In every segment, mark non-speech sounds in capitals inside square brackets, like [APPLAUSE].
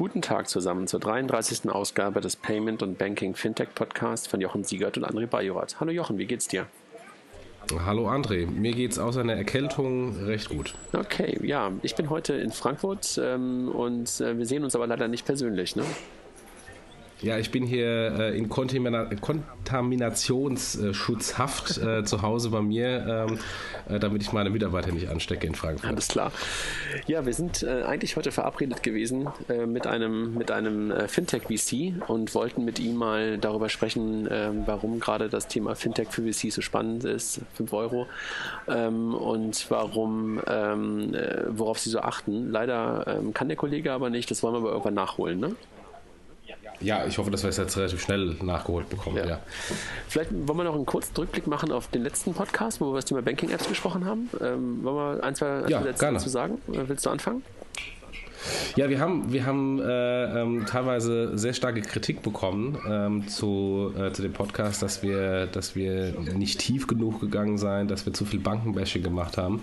Guten Tag zusammen zur 33. Ausgabe des Payment und Banking Fintech Podcast von Jochen Siegert und André Bajorat. Hallo Jochen, wie geht's dir? Hallo André, mir geht's außer einer Erkältung recht gut. Okay, ja, ich bin heute in Frankfurt ähm, und äh, wir sehen uns aber leider nicht persönlich, ne? Ja, ich bin hier äh, in Kontamina Kontaminationsschutzhaft [LAUGHS] äh, zu Hause bei mir, ähm, äh, damit ich meine Mitarbeiter nicht anstecke in Frankfurt. Alles klar. Ja, wir sind äh, eigentlich heute verabredet gewesen äh, mit einem, mit einem Fintech-VC und wollten mit ihm mal darüber sprechen, ähm, warum gerade das Thema Fintech für VC so spannend ist, 5 Euro, ähm, und warum, ähm, worauf sie so achten. Leider ähm, kann der Kollege aber nicht, das wollen wir aber irgendwann nachholen, ne? Ja, ich hoffe, dass wir es jetzt relativ schnell nachgeholt bekommen. Ja. ja. Vielleicht wollen wir noch einen kurzen Rückblick machen auf den letzten Podcast, wo wir über das Thema Banking-Apps gesprochen haben. Ähm, wollen wir ein, zwei, ein, ja, Sätze dazu sagen? Willst du anfangen? Ja, wir haben, wir haben äh, ähm, teilweise sehr starke Kritik bekommen ähm, zu, äh, zu dem Podcast, dass wir, dass wir nicht tief genug gegangen seien, dass wir zu viel Bankenbashing gemacht haben.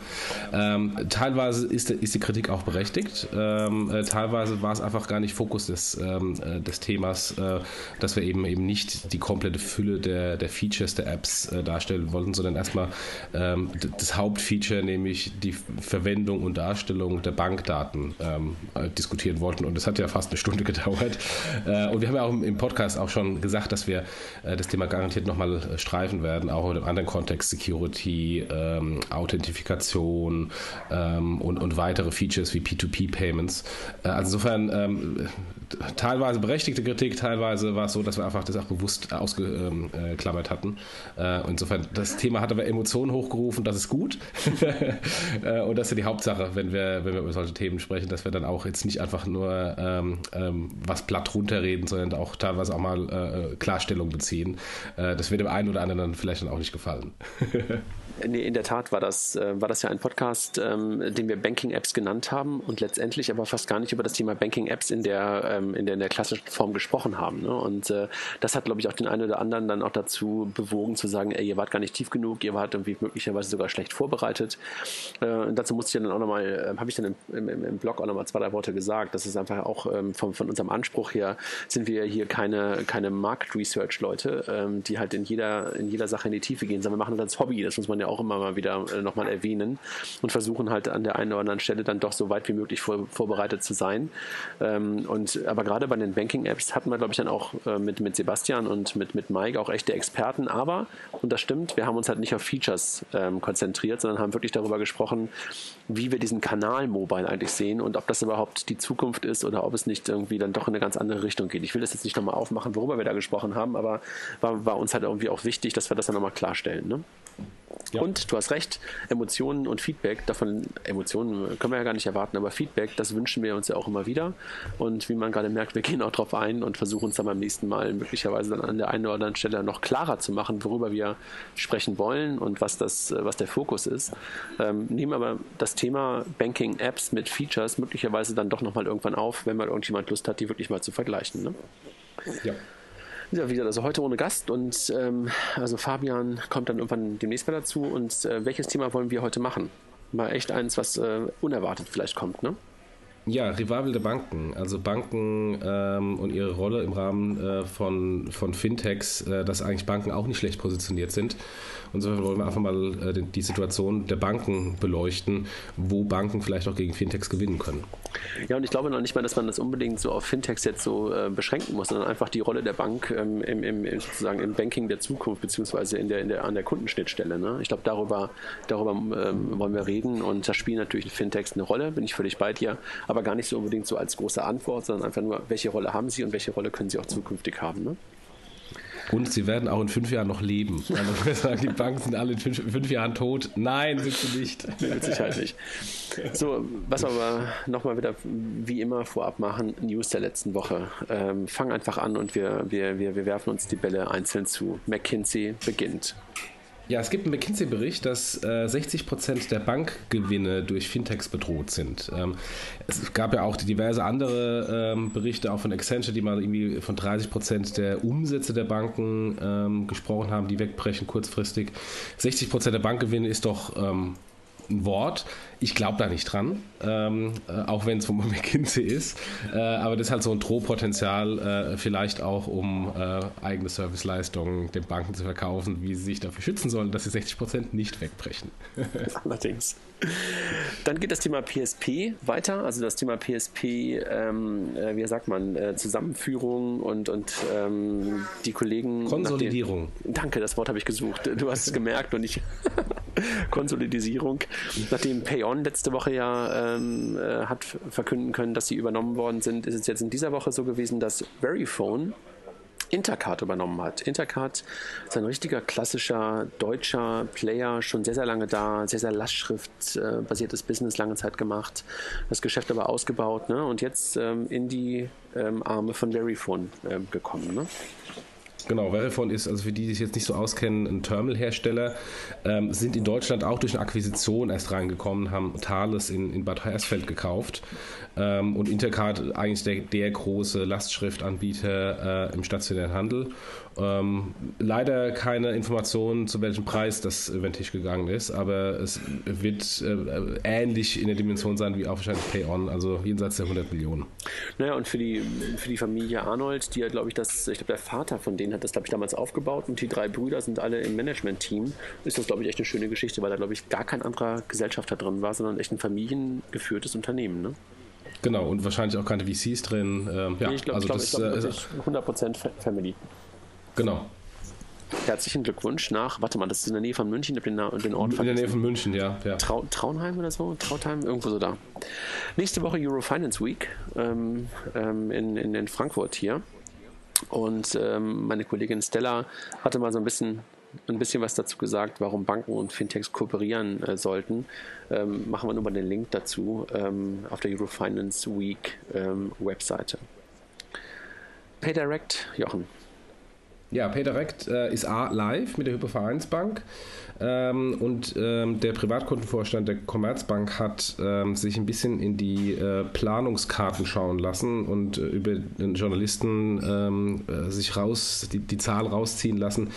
Ähm, teilweise ist, ist die Kritik auch berechtigt. Ähm, äh, teilweise war es einfach gar nicht Fokus des, ähm, äh, des Themas, äh, dass wir eben eben nicht die komplette Fülle der, der Features der Apps äh, darstellen wollten, sondern erstmal ähm, das Hauptfeature, nämlich die Verwendung und Darstellung der Bankdaten diskutieren wollten. Und es hat ja fast eine Stunde [LAUGHS] gedauert. Äh, und wir haben ja auch im Podcast auch schon gesagt, dass wir äh, das Thema garantiert nochmal äh, streifen werden, auch in einem anderen Kontext, Security, ähm, Authentifikation ähm, und, und weitere Features wie P2P-Payments. Äh, also insofern ähm, teilweise berechtigte Kritik, teilweise war es so, dass wir einfach das auch bewusst ausgeklammert hatten. Äh, insofern, das Thema hat aber Emotionen hochgerufen, das ist gut. [LAUGHS] und das ist ja die Hauptsache, wenn wir, wenn wir über solche Themen sprechen, dass wir dann auch jetzt nicht einfach nur ähm, ähm, was platt runterreden, sondern auch teilweise auch mal äh, Klarstellung beziehen. Äh, das wird dem einen oder anderen dann vielleicht dann auch nicht gefallen. [LAUGHS] Nee, in der Tat war das, äh, war das ja ein Podcast, ähm, den wir Banking-Apps genannt haben und letztendlich aber fast gar nicht über das Thema Banking-Apps in der, ähm, in der, in der klassischen Form gesprochen haben. Ne? Und äh, das hat, glaube ich, auch den einen oder anderen dann auch dazu bewogen zu sagen, ey, ihr wart gar nicht tief genug, ihr wart irgendwie möglicherweise sogar schlecht vorbereitet. Äh, dazu musste ich dann auch nochmal, äh, habe ich dann im, im, im Blog auch nochmal zwei, drei Worte gesagt. Das ist einfach auch ähm, von, von unserem Anspruch her, sind wir hier keine, keine Market-Research-Leute, ähm, die halt in jeder, in jeder Sache in die Tiefe gehen, sondern wir machen das als Hobby. Das muss man ja auch immer mal wieder äh, nochmal erwähnen und versuchen halt an der einen oder anderen Stelle dann doch so weit wie möglich vor, vorbereitet zu sein. Ähm, und aber gerade bei den Banking-Apps hatten wir, glaube ich, dann auch äh, mit, mit Sebastian und mit, mit Mike auch echte Experten. Aber, und das stimmt, wir haben uns halt nicht auf Features ähm, konzentriert, sondern haben wirklich darüber gesprochen, wie wir diesen Kanal Mobile eigentlich sehen und ob das überhaupt die Zukunft ist oder ob es nicht irgendwie dann doch in eine ganz andere Richtung geht. Ich will das jetzt nicht nochmal aufmachen, worüber wir da gesprochen haben, aber war, war uns halt irgendwie auch wichtig, dass wir das dann nochmal klarstellen. Ne? Ja. Und du hast recht, Emotionen und Feedback, davon, Emotionen können wir ja gar nicht erwarten, aber Feedback, das wünschen wir uns ja auch immer wieder. Und wie man gerade merkt, wir [LAUGHS] gehen auch drauf ein und versuchen uns dann beim nächsten Mal möglicherweise dann an der einen oder anderen Stelle noch klarer zu machen, worüber wir sprechen wollen und was das, was der Fokus ist. Ähm, nehmen aber das Thema Banking Apps mit Features möglicherweise dann doch nochmal irgendwann auf, wenn mal irgendjemand Lust hat, die wirklich mal zu vergleichen. Ne? Ja. Ja, wieder, also heute ohne Gast und ähm, also Fabian kommt dann irgendwann demnächst mal dazu. Und äh, welches Thema wollen wir heute machen? Mal echt eins, was äh, unerwartet vielleicht kommt, ne? Ja, Revival der Banken. Also Banken ähm, und ihre Rolle im Rahmen äh, von, von Fintechs, äh, dass eigentlich Banken auch nicht schlecht positioniert sind. Insofern wollen wir einfach mal äh, die Situation der Banken beleuchten, wo Banken vielleicht auch gegen Fintechs gewinnen können. Ja, und ich glaube noch nicht mal, dass man das unbedingt so auf Fintechs jetzt so äh, beschränken muss, sondern einfach die Rolle der Bank ähm, im, im, sozusagen im Banking der Zukunft, beziehungsweise in der, in der, an der Kundenschnittstelle. Ne? Ich glaube, darüber, darüber ähm, wollen wir reden und da spielen natürlich Fintechs eine Rolle, bin ich völlig bei dir, aber gar nicht so unbedingt so als große Antwort, sondern einfach nur, welche Rolle haben sie und welche Rolle können sie auch zukünftig haben. Ne? Und sie werden auch in fünf Jahren noch leben. Also [LAUGHS] sagen, die Banken sind alle in fünf, fünf, Jahren tot. Nein, sind sie nicht. [LAUGHS] Mit Sicherheit nicht. So, was aber nochmal wieder wie immer vorab machen, News der letzten Woche. Ähm, fang einfach an und wir, wir, wir, wir werfen uns die Bälle einzeln zu. McKinsey beginnt. Ja, es gibt einen McKinsey-Bericht, dass äh, 60 Prozent der Bankgewinne durch Fintechs bedroht sind. Ähm, es gab ja auch diverse andere ähm, Berichte, auch von Accenture, die mal irgendwie von 30 Prozent der Umsätze der Banken ähm, gesprochen haben, die wegbrechen kurzfristig. 60 Prozent der Bankgewinne ist doch ähm, ein Wort. Ich glaube da nicht dran, ähm, äh, auch wenn es von [LAUGHS] McKinsey ist. Äh, aber das ist halt so ein Drohpotenzial, äh, vielleicht auch, um äh, eigene Serviceleistungen den Banken zu verkaufen, wie sie sich dafür schützen sollen, dass sie 60 Prozent nicht wegbrechen. [LAUGHS] Allerdings. Dann geht das Thema PSP weiter, also das Thema PSP, ähm, äh, wie sagt man, Zusammenführung und, und ähm, die Kollegen. Konsolidierung. Den, danke, das Wort habe ich gesucht. Du hast es gemerkt und ich. [LAUGHS] [LAUGHS] Konsolidierung. Nachdem PayOn letzte Woche ja ähm, äh, hat verkünden können, dass sie übernommen worden sind, ist es jetzt in dieser Woche so gewesen, dass Verifone Intercard übernommen hat. Intercard ist ein richtiger klassischer deutscher Player, schon sehr, sehr lange da, sehr, sehr lastschriftbasiertes äh, Business lange Zeit gemacht, das Geschäft aber ausgebaut ne? und jetzt ähm, in die ähm, Arme von Verifone äh, gekommen. Ne? Genau, Verifone ist, also für die, die sich jetzt nicht so auskennen, ein Terminalhersteller, ähm, sind in Deutschland auch durch eine Akquisition erst reingekommen, haben Thales in, in Bad Hersfeld gekauft ähm, und Intercard eigentlich der, der große Lastschriftanbieter äh, im stationären Handel. Ähm, leider keine Informationen, zu welchem Preis das Tisch gegangen ist, aber es wird äh, ähnlich in der Dimension sein wie auch wahrscheinlich Pay-On, also jenseits der 100 Millionen. Naja, und für die, für die Familie Arnold, die ja, glaube ich, das, ich glaube, der Vater von denen hat das, glaube ich, damals aufgebaut und die drei Brüder sind alle im Management-Team, ist das, glaube ich, echt eine schöne Geschichte, weil da, glaube ich, gar kein anderer Gesellschafter drin war, sondern echt ein familiengeführtes Unternehmen, ne? Genau, und wahrscheinlich auch keine VCs drin. Ähm, ja, ich glaube, also glaub, das, glaub, äh, 100% Family. Genau. Herzlichen Glückwunsch nach, warte mal, das ist in der Nähe von München, ich den, den Ort In der Nähe von München, ja. ja. Trau, Traunheim oder so? Trautheim, irgendwo so da. Nächste Woche Eurofinance Week ähm, ähm, in, in, in Frankfurt hier. Und ähm, meine Kollegin Stella hatte mal so ein bisschen ein bisschen was dazu gesagt, warum Banken und Fintechs kooperieren äh, sollten. Ähm, machen wir nur mal den Link dazu ähm, auf der Eurofinance Week ähm, Webseite. PayDirect, Jochen. Ja, PayDirect äh, ist A live mit der Hypovereinsbank. Ähm, und ähm, der Privatkundenvorstand der Commerzbank hat ähm, sich ein bisschen in die äh, Planungskarten schauen lassen und äh, über den Journalisten ähm, äh, sich raus, die, die, Zahl rausziehen lassen,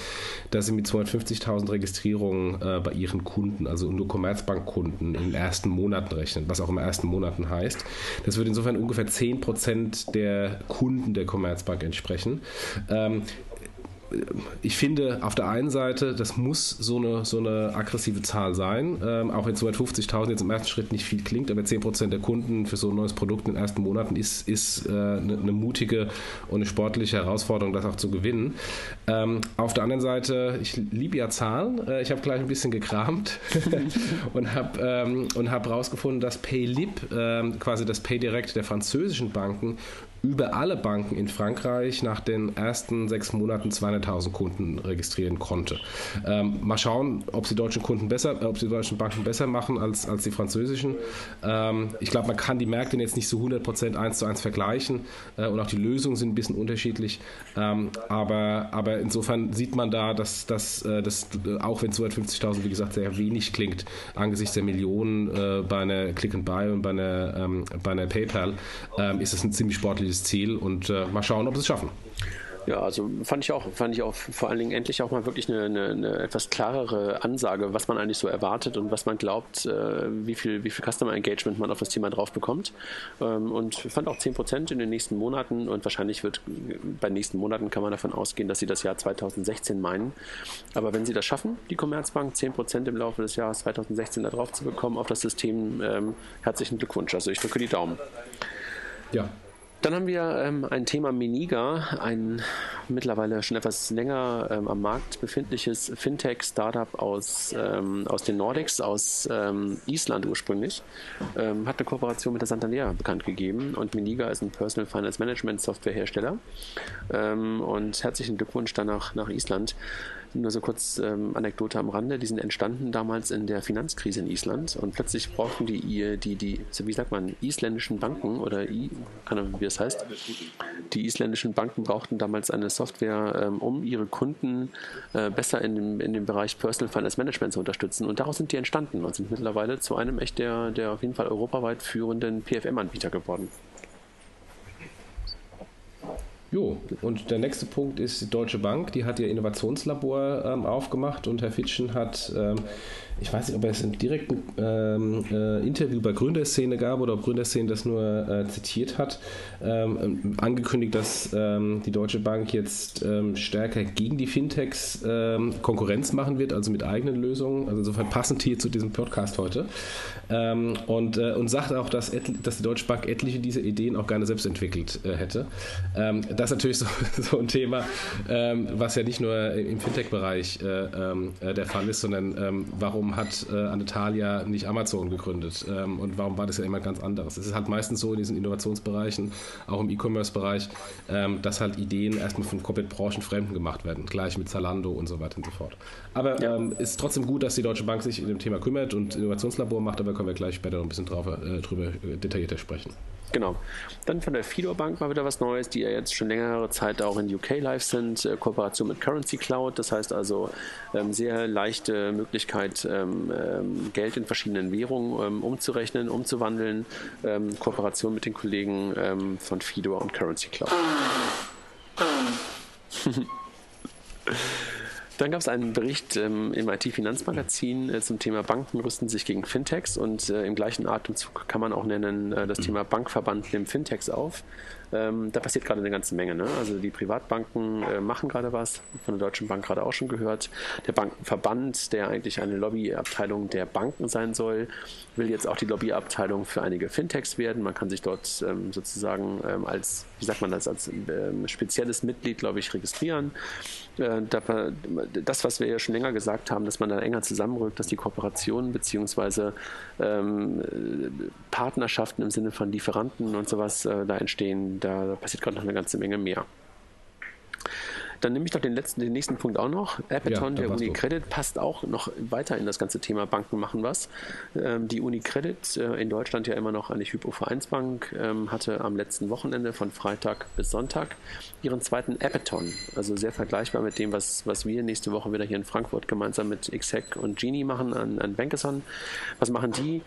dass sie mit 250.000 Registrierungen äh, bei ihren Kunden, also nur Commerzbankkunden, in den ersten Monaten rechnen, was auch im ersten Monaten heißt. Das würde insofern ungefähr 10% der Kunden der Commerzbank entsprechen. Ich finde auf der einen Seite, das muss so eine, so eine aggressive Zahl sein, ähm, auch wenn 250.000 jetzt im ersten Schritt nicht viel klingt, aber 10% der Kunden für so ein neues Produkt in den ersten Monaten ist, ist äh, eine, eine, mutige und eine sportliche Herausforderung, das auch zu gewinnen. Ähm, auf der anderen Seite, ich liebe ja Zahlen, äh, ich habe gleich ein bisschen gekramt [LAUGHS] und habe ähm, hab rausgefunden, dass PayLib, äh, quasi das PayDirect der französischen Banken, über alle Banken in Frankreich nach den ersten sechs Monaten 200.000 Kunden registrieren konnte. Ähm, mal schauen, ob die deutschen Kunden besser, äh, ob die deutschen Banken besser machen als, als die französischen. Ähm, ich glaube, man kann die Märkte jetzt nicht so 100% eins zu eins vergleichen äh, und auch die Lösungen sind ein bisschen unterschiedlich. Ähm, aber, aber insofern sieht man da, dass, dass, äh, dass auch wenn 250.000 wie gesagt sehr wenig klingt, angesichts der Millionen äh, bei einer Click and Buy und bei einer, ähm, bei einer PayPal, ähm, ist es ein ziemlich sportliches dieses Ziel und äh, mal schauen, ob sie es schaffen. Ja, also fand ich auch, fand ich auch vor allen Dingen endlich auch mal wirklich eine, eine, eine, etwas klarere Ansage, was man eigentlich so erwartet und was man glaubt, äh, wie viel, wie viel Customer Engagement man auf das Thema drauf bekommt. Ähm, und fand auch 10% in den nächsten Monaten und wahrscheinlich wird bei den nächsten Monaten kann man davon ausgehen, dass sie das Jahr 2016 meinen. Aber wenn sie das schaffen, die Commerzbank 10% im Laufe des Jahres 2016 da drauf zu bekommen auf das System, ähm, herzlichen Glückwunsch. Also ich drücke die Daumen. Ja, dann haben wir ähm, ein Thema Miniga, ein mittlerweile schon etwas länger ähm, am Markt befindliches Fintech-Startup aus, ähm, aus den Nordics, aus ähm, Island ursprünglich, ähm, hat eine Kooperation mit der Santander bekannt gegeben. Und Miniga ist ein Personal Finance Management Softwarehersteller. Ähm, und herzlichen Glückwunsch danach nach Island. Nur so kurz ähm, Anekdote am Rande, die sind entstanden damals in der Finanzkrise in Island und plötzlich brauchten die, die, die, wie sagt man, isländischen Banken oder I, keine Ahnung, wie das heißt, die isländischen Banken brauchten damals eine Software, ähm, um ihre Kunden äh, besser in dem, in dem Bereich Personal Finance Management zu unterstützen. Und daraus sind die entstanden und sind mittlerweile zu einem echt der, der auf jeden Fall europaweit führenden PFM-Anbieter geworden. Jo, und der nächste Punkt ist die Deutsche Bank, die hat ihr Innovationslabor ähm, aufgemacht und Herr Fitschen hat ähm, ich weiß nicht, ob er es im direkten ähm, äh, Interview bei Gründerszene gab oder ob Gründerszene das nur äh, zitiert hat, ähm, angekündigt, dass ähm, die Deutsche Bank jetzt ähm, stärker gegen die Fintechs Konkurrenz machen wird, also mit eigenen Lösungen. Also insofern passend hier zu diesem Podcast heute. Und, äh, und sagt auch, dass, dass die Deutsche Bank etliche dieser Ideen auch gerne selbst entwickelt äh, hätte. Das ist natürlich so, [LAUGHS] so ein Thema, was ja nicht nur im Fintech-Bereich äh, äh, der Fall ist, sondern warum warum hat äh, Anetalia nicht Amazon gegründet ähm, und warum war das ja immer ganz anderes? Es ist halt meistens so in diesen Innovationsbereichen, auch im E-Commerce-Bereich, ähm, dass halt Ideen erstmal von komplett branchenfremden gemacht werden, gleich mit Zalando und so weiter und so fort. Aber ja. ähm, ist trotzdem gut, dass die Deutsche Bank sich in dem Thema kümmert und Innovationslabor macht, aber können wir gleich später noch ein bisschen drauf, äh, drüber äh, detaillierter sprechen. Genau. Dann von der Fido Bank mal wieder was Neues, die ja jetzt schon längere Zeit auch in UK live sind. Äh, Kooperation mit Currency Cloud, das heißt also ähm, sehr leichte Möglichkeit, ähm, ähm, Geld in verschiedenen Währungen ähm, umzurechnen, umzuwandeln. Ähm, Kooperation mit den Kollegen ähm, von Fido und Currency Cloud. [LAUGHS] Dann gab es einen Bericht ähm, im IT-Finanzmagazin äh, zum Thema Banken rüsten sich gegen Fintechs und äh, im gleichen Atemzug kann man auch nennen äh, das Thema Bankverband nimmt Fintechs auf. Ähm, da passiert gerade eine ganze Menge. Ne? Also die Privatbanken äh, machen gerade was, von der Deutschen Bank gerade auch schon gehört. Der Bankenverband, der eigentlich eine Lobbyabteilung der Banken sein soll, will jetzt auch die Lobbyabteilung für einige Fintechs werden. Man kann sich dort ähm, sozusagen ähm, als, wie sagt man das, als ähm, spezielles Mitglied, glaube ich, registrieren. Äh, das, was wir ja schon länger gesagt haben, dass man da enger zusammenrückt, dass die Kooperationen bzw. Ähm, Partnerschaften im Sinne von Lieferanten und sowas äh, da entstehen, da passiert gerade noch eine ganze Menge mehr. Dann nehme ich doch den letzten, den nächsten Punkt auch noch. Appeton, ja, der UniCredit, passt auch noch weiter in das ganze Thema Banken machen was. Ähm, die UniCredit, äh, in Deutschland ja immer noch eine Hypo-Vereinsbank, ähm, hatte am letzten Wochenende von Freitag bis Sonntag ihren zweiten Appeton. Also sehr vergleichbar mit dem, was, was wir nächste Woche wieder hier in Frankfurt gemeinsam mit XHack und Genie machen an, an Bankathon. Was machen die?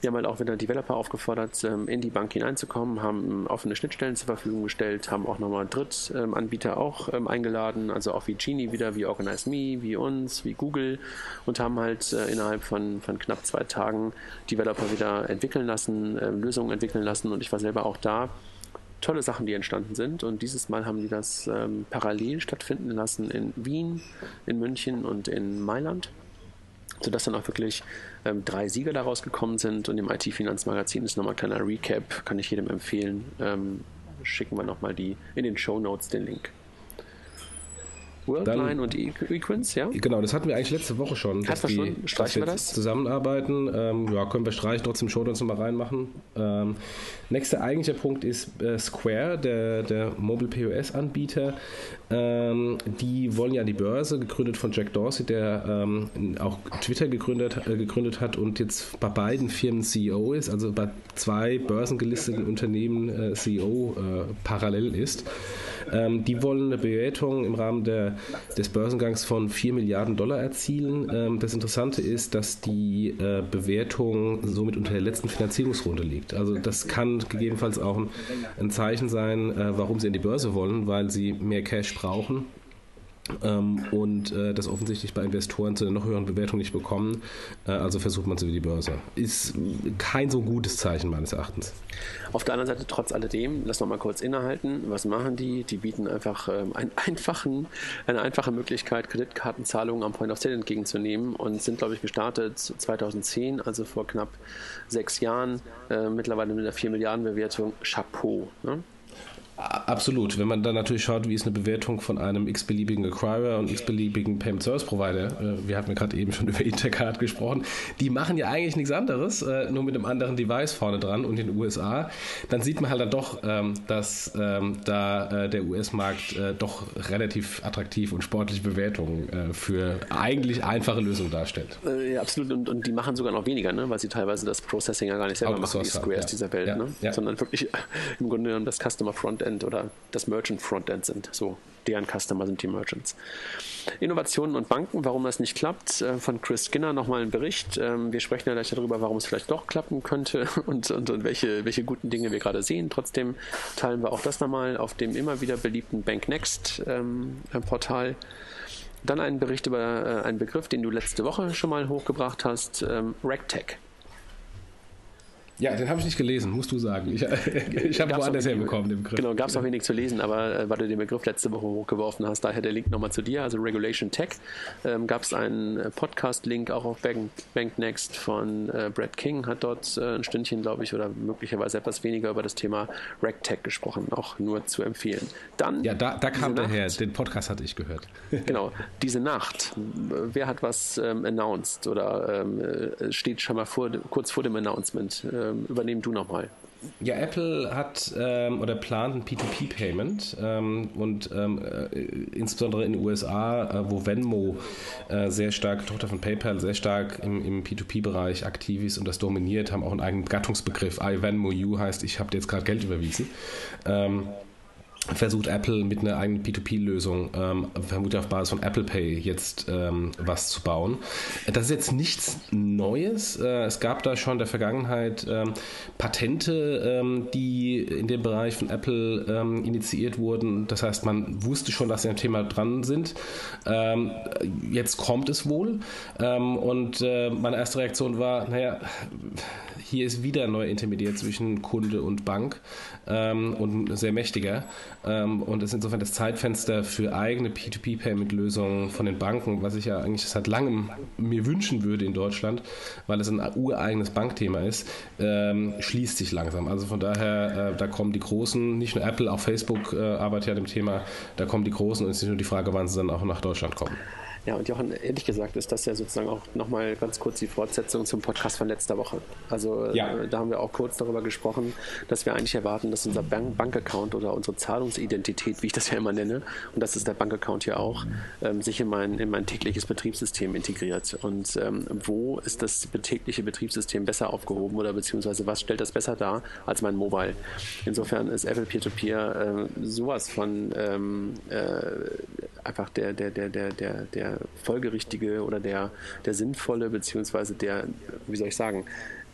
Wir haben halt auch wieder Developer aufgefordert, ähm, in die Bank hineinzukommen, haben offene Schnittstellen zur Verfügung gestellt, haben auch nochmal Drittanbieter auch ähm, eingeladen, also auch wie Genie wieder, wie OrganizeMe, wie uns, wie Google und haben halt äh, innerhalb von, von knapp zwei Tagen Developer wieder entwickeln lassen, ähm, Lösungen entwickeln lassen und ich war selber auch da tolle Sachen, die entstanden sind. Und dieses Mal haben die das parallel stattfinden lassen in Wien, in München und in Mailand sodass dann auch wirklich ähm, drei Sieger daraus gekommen sind. Und im IT-Finanzmagazin ist nochmal ein kleiner Recap, kann ich jedem empfehlen. Ähm, schicken wir nochmal die in den Show Notes den Link. Worldline und Equins, ja? Genau, das hatten wir eigentlich letzte Woche schon. Dass wir schon? Streichen wir das? Zusammenarbeiten. Ähm, ja, können wir streichen, trotzdem Show Notes nochmal reinmachen. Ähm, nächster eigentlicher Punkt ist äh, Square, der, der Mobile POS-Anbieter. Ähm, die wollen ja die Börse, gegründet von Jack Dorsey, der ähm, auch Twitter gegründet, äh, gegründet hat und jetzt bei beiden Firmen CEO ist, also bei zwei börsengelisteten Unternehmen äh, CEO äh, parallel ist. Ähm, die wollen eine Bewertung im Rahmen der, des Börsengangs von 4 Milliarden Dollar erzielen. Ähm, das Interessante ist, dass die äh, Bewertung somit unter der letzten Finanzierungsrunde liegt. Also das kann gegebenenfalls auch ein, ein Zeichen sein, äh, warum sie in die Börse wollen, weil sie mehr Cash brauchen und äh, das offensichtlich bei Investoren zu einer noch höheren Bewertung nicht bekommen. Äh, also versucht man es über die Börse. Ist kein so gutes Zeichen meines Erachtens. Auf der anderen Seite, trotz alledem, lass noch mal kurz innehalten. Was machen die? Die bieten einfach ähm, einen einfachen, eine einfache Möglichkeit, Kreditkartenzahlungen am Point of Sale entgegenzunehmen und sind, glaube ich, gestartet 2010, also vor knapp sechs Jahren, äh, mittlerweile mit einer 4 Milliarden Bewertung. Chapeau. Ne? Absolut. Wenn man dann natürlich schaut, wie ist eine Bewertung von einem x-beliebigen Acquirer und x-beliebigen Payment Service Provider, äh, wir hatten ja gerade eben schon [LAUGHS] über Intercard gesprochen, die machen ja eigentlich nichts anderes, äh, nur mit einem anderen Device vorne dran und in den USA, dann sieht man halt dann doch, ähm, dass ähm, da äh, der US-Markt doch relativ attraktiv und sportliche Bewertungen für eigentlich einfache Lösungen darstellt. Ja, absolut. Und, und die machen sogar noch weniger, ne? weil sie teilweise das Processing ja gar nicht selber machen, die Squares ja. dieser Welt, ja. Ne? Sondern wirklich [LAUGHS] im Grunde genommen das Customer Frontend Frontend oder das Merchant Frontend sind. So deren Customer sind die Merchants. Innovationen und Banken, warum das nicht klappt, äh, von Chris Skinner nochmal ein Bericht. Ähm, wir sprechen ja gleich darüber, warum es vielleicht doch klappen könnte [LAUGHS] und, und, und welche, welche guten Dinge wir gerade sehen. Trotzdem teilen wir auch das nochmal auf dem immer wieder beliebten BankNext ähm, Portal. Dann einen Bericht über äh, einen Begriff, den du letzte Woche schon mal hochgebracht hast, ähm, RegTech. Ja, den habe ich nicht gelesen, musst du sagen. Ich, [LAUGHS] ich habe woanders herbekommen, den Begriff. Genau, gab es auch wenig zu lesen, aber äh, weil du den Begriff letzte Woche hochgeworfen hast, daher der Link nochmal zu dir, also Regulation Tech. Ähm, gab es einen äh, Podcast-Link auch auf Bank, Bank Next von äh, Brad King, hat dort äh, ein Stündchen, glaube ich, oder möglicherweise etwas weniger über das Thema RegTech gesprochen, auch nur zu empfehlen. Dann ja, da, da kam der her, den Podcast hatte ich gehört. [LAUGHS] genau, diese Nacht, wer hat was ähm, announced oder ähm, äh, steht schon mal vor, kurz vor dem Announcement? Äh, ähm, übernehmen du nochmal. Ja, Apple hat ähm, oder plant ein P2P-Payment ähm, und ähm, äh, insbesondere in den USA, äh, wo Venmo äh, sehr stark, Tochter von PayPal, sehr stark im, im P2P-Bereich aktiv ist und das dominiert, haben auch einen eigenen Gattungsbegriff. I Venmo You heißt, ich habe dir jetzt gerade Geld überwiesen. Ähm, versucht Apple mit einer eigenen P2P-Lösung, ähm, vermutlich auf Basis von Apple Pay, jetzt ähm, was zu bauen. Das ist jetzt nichts Neues. Äh, es gab da schon in der Vergangenheit ähm, Patente, ähm, die in dem Bereich von Apple ähm, initiiert wurden. Das heißt, man wusste schon, dass sie am Thema dran sind. Ähm, jetzt kommt es wohl. und äh, meine erste Reaktion war, naja, hier ist wieder neuer Intermediär zwischen Kunde und Bank und sehr mächtiger. Ähm, und ist insofern das Zeitfenster für eigene P2P-Payment-Lösungen von den Banken, was ich ja eigentlich seit langem mir wünschen würde in Deutschland, weil es ein ureigenes Bankthema ist, ähm, schließt sich langsam. Also von daher, äh, da kommen die Großen, nicht nur Apple, auch Facebook äh, arbeitet ja an dem Thema, da kommen die Großen und es ist nicht nur die Frage, wann sie dann auch nach Deutschland kommen. Ja, und Jochen, ehrlich gesagt ist das ja sozusagen auch nochmal ganz kurz die Fortsetzung zum Podcast von letzter Woche. Also ja. äh, da haben wir auch kurz darüber gesprochen, dass wir eigentlich erwarten, dass unser Bank Bankaccount oder unsere Zahlungsidentität, wie ich das ja immer nenne, und das ist der Bankaccount hier auch, ähm, sich in mein, in mein tägliches Betriebssystem integriert. Und ähm, wo ist das tägliche Betriebssystem besser aufgehoben oder beziehungsweise was stellt das besser dar als mein Mobile? Insofern ist Apple Peer-to-Peer -Peer, äh, sowas von ähm, äh, einfach der, der, der, der, der, der folgerichtige oder der, der sinnvolle, beziehungsweise der, wie soll ich sagen,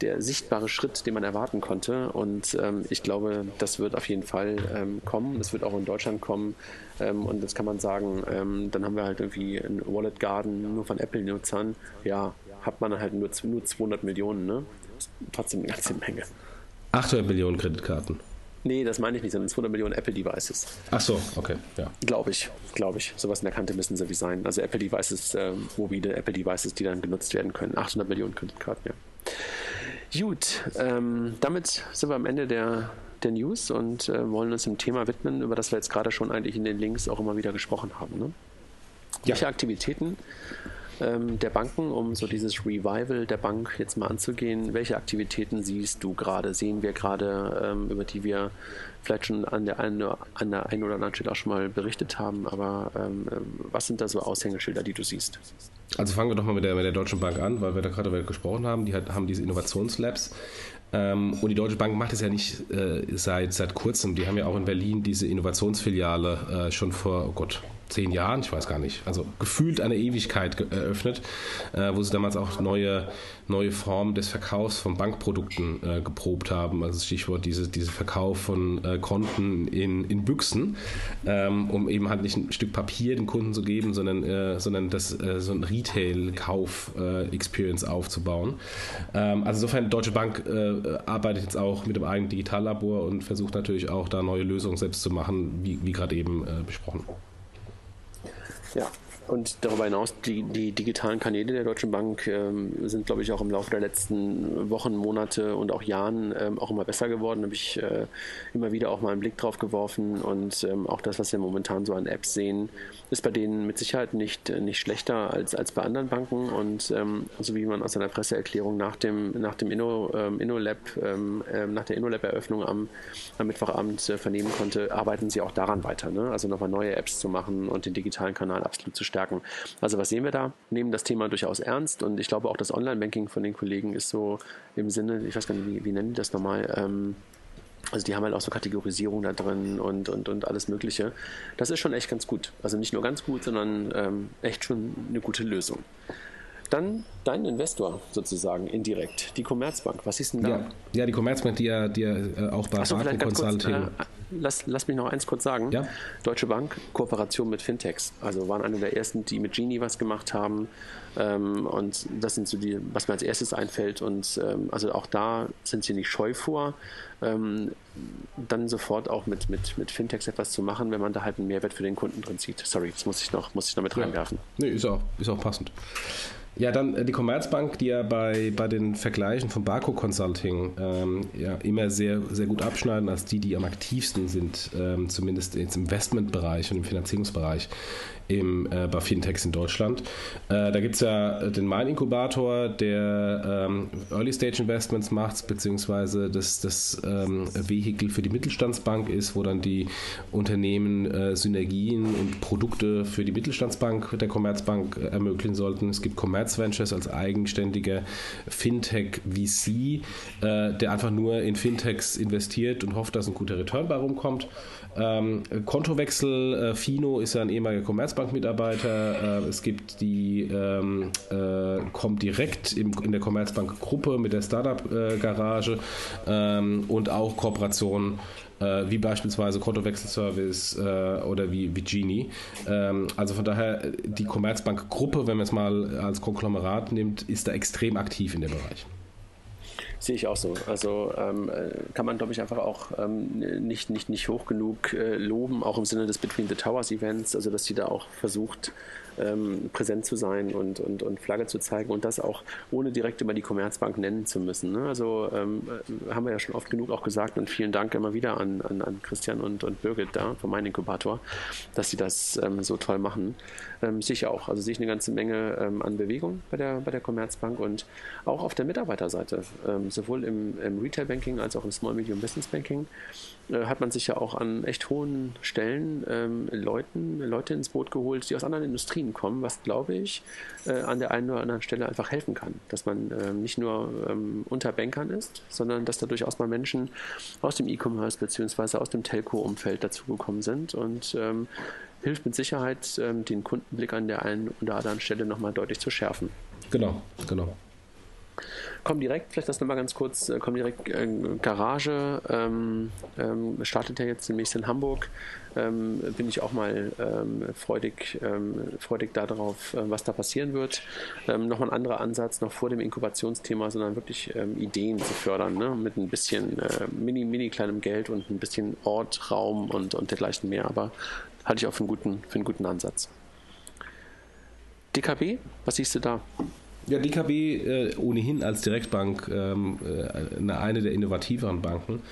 der sichtbare Schritt, den man erwarten konnte. Und ähm, ich glaube, das wird auf jeden Fall ähm, kommen. Das wird auch in Deutschland kommen. Ähm, und jetzt kann man sagen, ähm, dann haben wir halt irgendwie ein Wallet Garden nur von Apple-Nutzern. Ja, hat man halt nur, nur 200 Millionen, ne? Trotzdem eine ganze Menge. 800 Millionen Kreditkarten. Nee, das meine ich nicht, sondern 200 Millionen Apple Devices. Ach so, okay, ja. Glaube ich, glaube ich. Sowas in der Kante müssen sie wie sein. Also Apple Devices, äh, mobile Apple Devices, die dann genutzt werden können. 800 Millionen Kreditkarten, ja. Gut, ähm, damit sind wir am Ende der, der News und äh, wollen uns dem Thema widmen, über das wir jetzt gerade schon eigentlich in den Links auch immer wieder gesprochen haben. Ne? Ja. Welche Aktivitäten ähm, der Banken, um so dieses Revival der Bank jetzt mal anzugehen. Welche Aktivitäten siehst du gerade, sehen wir gerade, ähm, über die wir vielleicht schon an der einen, an der einen oder anderen Stelle auch schon mal berichtet haben, aber ähm, was sind da so Aushängeschilder, die du siehst? Also fangen wir doch mal mit der, mit der Deutschen Bank an, weil wir da gerade darüber gesprochen haben. Die hat, haben diese Innovationslabs. Ähm, und die Deutsche Bank macht es ja nicht äh, seit, seit kurzem. Die haben ja auch in Berlin diese Innovationsfiliale äh, schon vor, oh Gott, zehn Jahren, ich weiß gar nicht, also gefühlt eine Ewigkeit eröffnet, äh, wo sie damals auch neue, neue Formen des Verkaufs von Bankprodukten äh, geprobt haben. Also Stichwort diese, diese Verkauf von äh, Konten in, in Büchsen, ähm, um eben halt nicht ein Stück Papier den Kunden zu geben, sondern, äh, sondern das, äh, so ein Retail-Kauf-Experience äh, aufzubauen. Ähm, also insofern, Deutsche Bank arbeitet jetzt auch mit dem eigenen Digitallabor und versucht natürlich auch da neue Lösungen selbst zu machen, wie, wie gerade eben besprochen. Ja, und darüber hinaus, die, die digitalen Kanäle der Deutschen Bank ähm, sind, glaube ich, auch im Laufe der letzten Wochen, Monate und auch Jahren ähm, auch immer besser geworden. Da habe ich äh, immer wieder auch mal einen Blick drauf geworfen und ähm, auch das, was wir momentan so an Apps sehen, ist bei denen mit Sicherheit nicht, nicht schlechter als, als bei anderen Banken. Und ähm, so wie man aus einer Presseerklärung nach dem, nach dem Inno, ähm, InnoLab, ähm, nach der InnoLab-Eröffnung am, am Mittwochabend äh, vernehmen konnte, arbeiten sie auch daran weiter. Ne? Also nochmal neue Apps zu machen und den digitalen Kanal absolut zu stärken stärken. Also was sehen wir da? Nehmen das Thema durchaus ernst und ich glaube auch das Online-Banking von den Kollegen ist so im Sinne, ich weiß gar nicht, wie, wie nennen die das nochmal? Ähm, Also die haben halt auch so Kategorisierung da drin und, und, und alles Mögliche. Das ist schon echt ganz gut. Also nicht nur ganz gut, sondern ähm, echt schon eine gute Lösung. Dann dein Investor sozusagen indirekt, die Commerzbank. Was ist denn da? Ja, ja die Commerzbank, die ja, die ja äh, auch bei so, Barco Consulting. Kurz, äh, lass, lass mich noch eins kurz sagen. Ja? Deutsche Bank, Kooperation mit Fintechs. Also waren eine der ersten, die mit Genie was gemacht haben. Ähm, und das sind so die, was mir als erstes einfällt. Und ähm, also auch da sind sie nicht scheu vor, ähm, dann sofort auch mit, mit, mit Fintechs etwas zu machen, wenn man da halt einen Mehrwert für den Kunden drin sieht. Sorry, das muss ich noch, muss ich noch mit ja. reinwerfen. Nee, ist auch, ist auch passend. Ja, dann äh, die Commerzbank, die ja bei, bei den Vergleichen von Barco Consulting ähm, ja immer sehr, sehr gut abschneiden als die, die am aktivsten sind, ähm, zumindest im Investmentbereich und im Finanzierungsbereich im, äh, bei Fintechs in Deutschland. Äh, da gibt es ja den Mein Inkubator, der ähm, Early Stage Investments macht, beziehungsweise das, das ähm, Vehikel für die Mittelstandsbank ist, wo dann die Unternehmen äh, Synergien und Produkte für die Mittelstandsbank der Commerzbank äh, ermöglichen sollten. Es gibt Commerz Ventures als eigenständiger Fintech VC, äh, der einfach nur in Fintechs investiert und hofft, dass ein guter Return bei rumkommt. Ähm, Kontowechsel, äh, Fino ist ja ein ehemaliger Commerzbank-Mitarbeiter. Äh, es gibt die, ähm, äh, kommt direkt im, in der Commerzbank-Gruppe mit der Startup-Garage ähm, und auch Kooperationen äh, wie beispielsweise Kontowechselservice äh, oder wie, wie Genie. Ähm, also von daher, die Commerzbank-Gruppe, wenn man es mal als Konglomerat nimmt, ist da extrem aktiv in dem Bereich. Sehe ich auch so. Also ähm, äh, kann man, glaube ich, einfach auch ähm, nicht, nicht, nicht hoch genug äh, loben, auch im Sinne des Between the Towers Events, also dass sie da auch versucht, ähm, präsent zu sein und, und, und Flagge zu zeigen und das auch ohne direkt immer die Commerzbank nennen zu müssen. Ne? Also ähm, äh, haben wir ja schon oft genug auch gesagt und vielen Dank immer wieder an, an, an Christian und, und Birgit da von meinem Inkubator, dass sie das ähm, so toll machen. Ähm, sicher auch. Also sehe ich eine ganze Menge ähm, an Bewegung bei der, bei der Commerzbank und auch auf der Mitarbeiterseite, ähm, sowohl im, im Retail Banking als auch im Small Medium Business Banking äh, hat man sich ja auch an echt hohen Stellen ähm, Leuten, Leute ins Boot geholt, die aus anderen Industrien kommen, was glaube ich äh, an der einen oder anderen Stelle einfach helfen kann. Dass man ähm, nicht nur ähm, unter Bankern ist, sondern dass da durchaus mal Menschen aus dem E-Commerce bzw. aus dem Telco-Umfeld dazugekommen sind und ähm, hilft mit Sicherheit, ähm, den Kundenblick an der einen oder anderen Stelle nochmal deutlich zu schärfen. Genau, genau. Komm direkt, vielleicht das nochmal ganz kurz, äh, komm direkt äh, Garage, ähm, ähm, startet ja jetzt demnächst in Hamburg. Ähm, bin ich auch mal ähm, freudig, ähm, freudig darauf, äh, was da passieren wird. Ähm, nochmal ein anderer Ansatz, noch vor dem Inkubationsthema, sondern wirklich Ideen zu fördern, ne? mit ein bisschen äh, mini, mini kleinem Geld und ein bisschen Ort, Raum und, und dergleichen mehr. Aber halte ich auch für einen guten, für einen guten Ansatz. DKB, was siehst du da? Ja, DKB äh, ohnehin als Direktbank ähm, äh, eine der innovativeren Banken.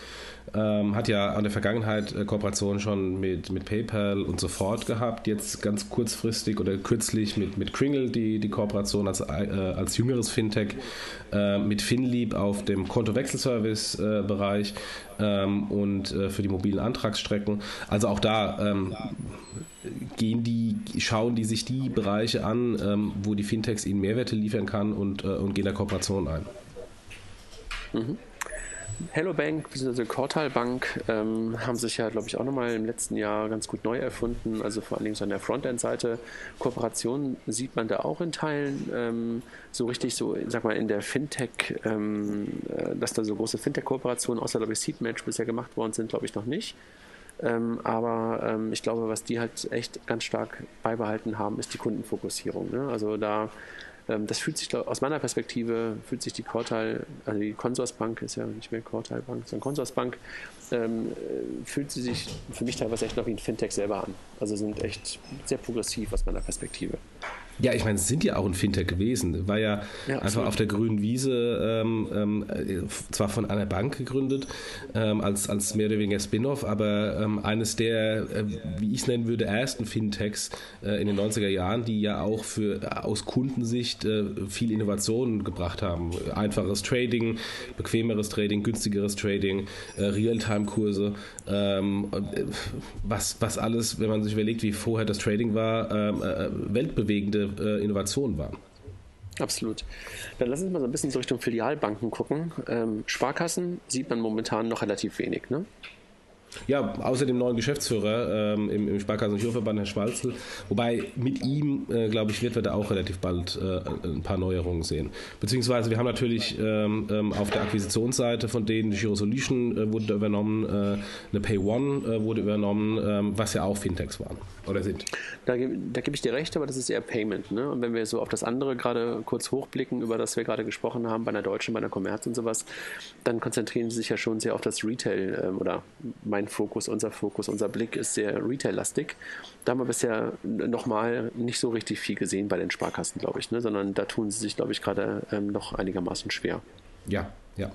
Ähm, hat ja an der Vergangenheit äh, Kooperation schon mit, mit PayPal und sofort gehabt. Jetzt ganz kurzfristig oder kürzlich mit, mit Kringle die, die Kooperation als, äh, als jüngeres Fintech, äh, mit Finlieb auf dem Kontowechselservice-Bereich ähm, und äh, für die mobilen Antragsstrecken. Also auch da ähm, gehen die, schauen die sich die Bereiche an, ähm, wo die Fintechs ihnen Mehrwerte liefern kann und, äh, und gehen der Kooperation ein. Mhm. Hello Bank bzw. Cortal Bank ähm, haben sich ja, glaube ich, auch nochmal im letzten Jahr ganz gut neu erfunden. Also vor allen Dingen so an der Frontend-Seite. Kooperation sieht man da auch in Teilen. Ähm, so richtig so, sag mal, in der Fintech, ähm, äh, dass da so große Fintech-Kooperationen außer, glaube ich, Seedmatch bisher gemacht worden sind, glaube ich, noch nicht. Ähm, aber ähm, ich glaube, was die halt echt ganz stark beibehalten haben, ist die Kundenfokussierung. Ne? Also da, das fühlt sich aus meiner Perspektive, fühlt sich die Cortal, also die Consorsbank ist ja nicht mehr Cortal sondern Consorsbank, ähm, äh, fühlt sie sich für mich teilweise echt noch wie ein Fintech selber an. Also sind echt sehr progressiv aus meiner Perspektive. Ja, ich meine, es sind ja auch ein Fintech gewesen. War ja, ja einfach auf der grünen Wiese, ähm, ähm, zwar von einer Bank gegründet, ähm, als, als mehr oder weniger Spin-off, aber ähm, eines der, äh, wie ich es nennen würde, ersten Fintechs äh, in den 90er Jahren, die ja auch für aus Kundensicht äh, viel Innovationen gebracht haben. Einfaches Trading, bequemeres Trading, günstigeres Trading, äh, Realtime-Kurse, ähm, äh, was, was alles, wenn man sich überlegt, wie vorher das Trading war, ähm, äh, weltbewegende äh, Innovation war. Absolut. Dann lass uns mal so ein bisschen so Richtung Filialbanken gucken. Ähm, Sparkassen sieht man momentan noch relativ wenig, ne? Ja, außer dem neuen Geschäftsführer ähm, im, im Sparkassen- und Schulverband, Herr Schwalzel. Wobei mit ihm, äh, glaube ich, wird wir da auch relativ bald äh, ein paar Neuerungen sehen. Beziehungsweise wir haben natürlich ähm, ähm, auf der Akquisitionsseite von denen, die Giro Solution äh, wurde übernommen, äh, eine Pay One äh, wurde übernommen, ähm, was ja auch Fintechs waren oder sind. Da, da gebe ich dir recht, aber das ist eher Payment. Ne? Und wenn wir so auf das andere gerade kurz hochblicken, über das wir gerade gesprochen haben, bei einer Deutschen, bei einer Commerz und sowas, dann konzentrieren sie sich ja schon sehr auf das Retail ähm, oder mein Fokus, unser Fokus, unser Blick ist sehr Retail-lastig. Da haben wir bisher nochmal nicht so richtig viel gesehen bei den Sparkassen, glaube ich, ne? sondern da tun sie sich, glaube ich, gerade ähm, noch einigermaßen schwer. Ja, ja.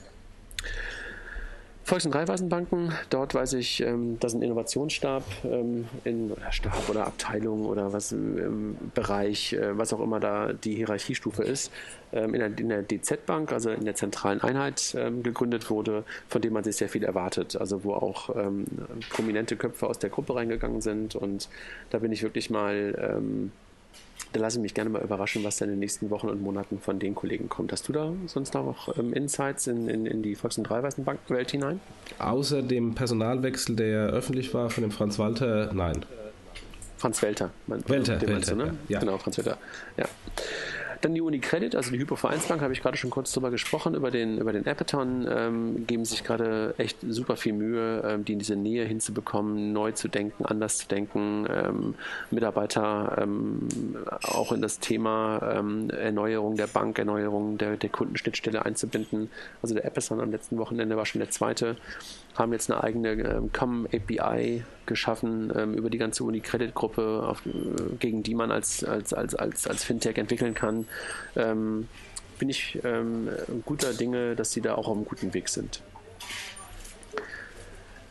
Volks- und Raiffeisenbanken, dort weiß ich, ähm, dass ein Innovationsstab ähm, in oder Stab oder Abteilung oder was im Bereich, äh, was auch immer da die Hierarchiestufe ist, ähm, in, der, in der DZ-Bank, also in der zentralen Einheit ähm, gegründet wurde, von dem man sich sehr viel erwartet. Also wo auch ähm, prominente Köpfe aus der Gruppe reingegangen sind und da bin ich wirklich mal da lasse ich mich gerne mal überraschen, was da in den nächsten Wochen und Monaten von den Kollegen kommt. Hast du da sonst noch ähm, Insights in, in, in die Volks- und Dreiweißenbankenwelt hinein? Außer dem Personalwechsel, der öffentlich war von dem Franz Walter, nein. Franz Welter. Mein, Welter, Welter, du, ne? ja. Genau, Franz Welter. Ja. Dann die Unicredit, also die Hypovereinsbank, habe ich gerade schon kurz drüber gesprochen, über den, über den Appeton, ähm, geben sich gerade echt super viel Mühe, ähm, die in diese Nähe hinzubekommen, neu zu denken, anders zu denken, ähm, Mitarbeiter ähm, auch in das Thema ähm, Erneuerung der Bank, Erneuerung der, der Kundenschnittstelle einzubinden. Also der Appeton am letzten Wochenende war schon der zweite haben jetzt eine eigene ähm, COM API geschaffen ähm, über die ganze Uni-Credit-Gruppe, äh, gegen die man als, als, als, als, als Fintech entwickeln kann. Ähm, bin ich ähm, guter Dinge, dass sie da auch auf einem guten Weg sind.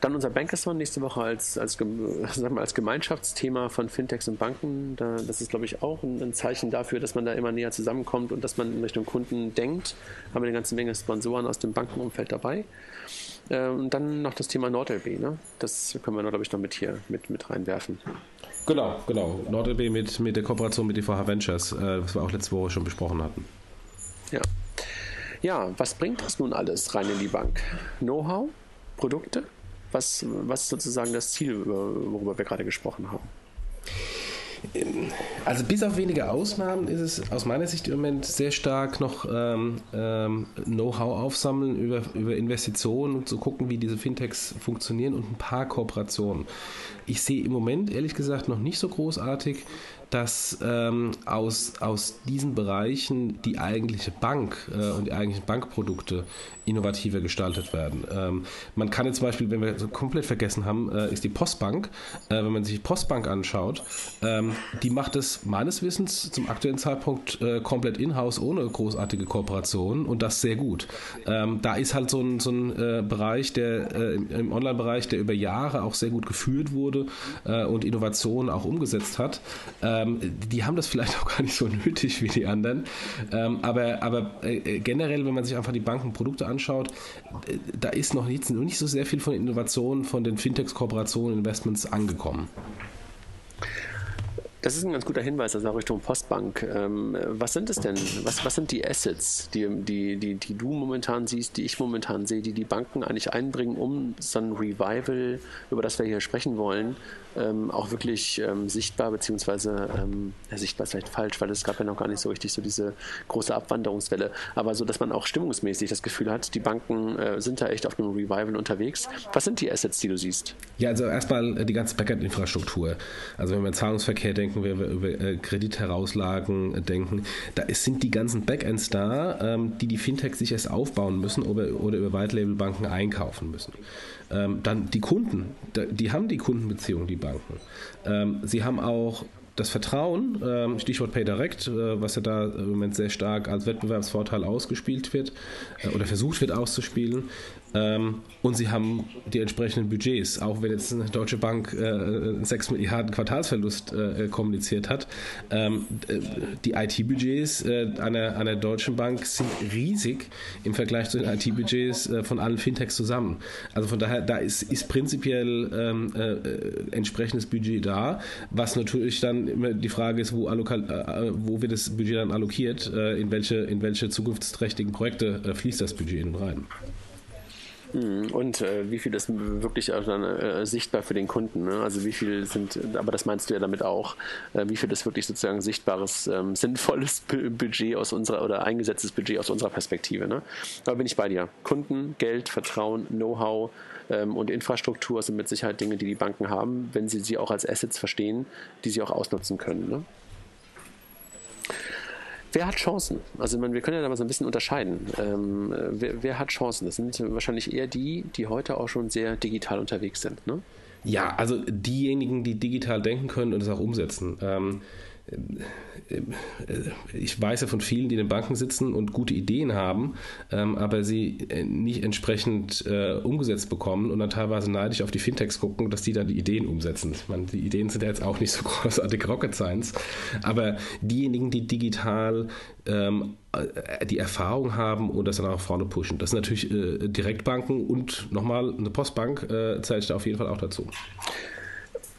Dann unser Bankathon nächste Woche als, als, [LAUGHS] sagen wir, als Gemeinschaftsthema von Fintechs und Banken. Da, das ist, glaube ich, auch ein, ein, Zeichen dafür, dass man da immer näher zusammenkommt und dass man in Richtung Kunden denkt. Haben wir eine ganze Menge Sponsoren aus dem Bankenumfeld dabei. Äh, und dann noch das Thema NordLB. Ne? Das können wir, glaube ich, noch mit hier mit, mit reinwerfen. Genau, genau. NordLB mit, mit der Kooperation mit DVH Ventures, äh, was wir auch letzte Woche schon besprochen hatten. Ja. Ja, was bringt das nun alles rein in die Bank? Know-how? Produkte? Was, was ist sozusagen das Ziel, worüber wir gerade gesprochen haben? Also bis auf wenige Ausnahmen ist es aus meiner Sicht im Moment sehr stark noch ähm, ähm, Know-how aufsammeln über, über Investitionen und zu gucken, wie diese Fintechs funktionieren und ein paar Kooperationen. Ich sehe im Moment ehrlich gesagt noch nicht so großartig dass ähm, aus, aus diesen Bereichen die eigentliche Bank äh, und die eigentlichen Bankprodukte innovativer gestaltet werden. Ähm, man kann jetzt zum Beispiel, wenn wir so komplett vergessen haben, äh, ist die Postbank. Äh, wenn man sich die Postbank anschaut, ähm, die macht es meines Wissens zum aktuellen Zeitpunkt äh, komplett in-house ohne großartige Kooperation und das sehr gut. Ähm, da ist halt so ein, so ein äh, Bereich, der äh, im, im Online-Bereich, der über Jahre auch sehr gut geführt wurde und Innovationen auch umgesetzt hat. Ähm, die haben das vielleicht [LAUGHS] auch gar nicht so nötig wie die anderen. Ähm, aber aber äh, generell, wenn man sich einfach die Bankenprodukte anschaut, äh, da ist noch nicht, noch nicht so sehr viel von Innovationen, von den Fintechs, Kooperationen, Investments angekommen. Das ist ein ganz guter Hinweis, also Richtung Postbank. Ähm, was sind es denn? Was, was sind die Assets, die, die, die, die du momentan siehst, die ich momentan sehe, die die Banken eigentlich einbringen, um so ein Revival, über das wir hier sprechen wollen, ähm, auch wirklich ähm, sichtbar, beziehungsweise ähm, sichtbar ist vielleicht falsch, weil es gab ja noch gar nicht so richtig so diese große Abwanderungswelle, aber so, dass man auch stimmungsmäßig das Gefühl hat, die Banken äh, sind da echt auf einem Revival unterwegs. Was sind die Assets, die du siehst? Ja, also erstmal die ganze Backend-Infrastruktur. Also wenn wir Zahlungsverkehr denken, wenn wir über äh, Kreditherauslagen denken, da sind die ganzen Backends da, ähm, die die Fintechs sich erst aufbauen müssen oder, oder über White-Label-Banken einkaufen müssen. Ähm, dann die Kunden, die haben die Kundenbeziehung, die Banken. Ähm, sie haben auch das Vertrauen, ähm, Stichwort PayDirect, äh, was ja da im Moment sehr stark als Wettbewerbsvorteil ausgespielt wird äh, oder versucht wird auszuspielen, ähm, und sie haben die entsprechenden Budgets, auch wenn jetzt eine Deutsche Bank äh, einen 6 Milliarden Quartalsverlust äh, kommuniziert hat. Ähm, die IT-Budgets äh, einer, einer deutschen Bank sind riesig im Vergleich zu den IT-Budgets äh, von allen Fintechs zusammen. Also von daher, da ist, ist prinzipiell ähm, äh, entsprechendes Budget da, was natürlich dann immer die Frage ist, wo, äh, wo wird das Budget dann allokiert, äh, in, welche, in welche zukunftsträchtigen Projekte äh, fließt das Budget rein. Mhm. Und äh, wie viel ist wirklich äh, sichtbar für den Kunden? Ne? Also wie viel sind, aber das meinst du ja damit auch, äh, wie viel ist wirklich sozusagen sichtbares, ähm, sinnvolles [LAUGHS] Budget aus unserer oder eingesetztes Budget aus unserer Perspektive? Ne? Da bin ich bei dir. Kunden, Geld, Vertrauen, Know-how ähm, und Infrastruktur sind mit Sicherheit Dinge, die die Banken haben, wenn sie sie auch als Assets verstehen, die sie auch ausnutzen können. Ne? Wer hat Chancen? Also man, wir können ja da mal so ein bisschen unterscheiden. Ähm, wer, wer, hat Chancen? Das sind wahrscheinlich eher die, die heute auch schon sehr digital unterwegs sind. Ne? Ja, also diejenigen, die digital denken können und es auch umsetzen. Ähm, ich weiß ja von vielen, die in den Banken sitzen und gute Ideen haben, ähm, aber sie äh, nicht entsprechend äh, umgesetzt bekommen und dann teilweise neidisch auf die Fintechs gucken, dass die dann die Ideen umsetzen. Ich meine, die Ideen sind ja jetzt auch nicht so [LAUGHS] großartig Rocket Science, aber diejenigen, die digital ähm, äh, die Erfahrung haben und das dann auch vorne pushen. Das sind natürlich Direktbanken und nochmal eine Postbank zählt da auf jeden Fall auch dazu.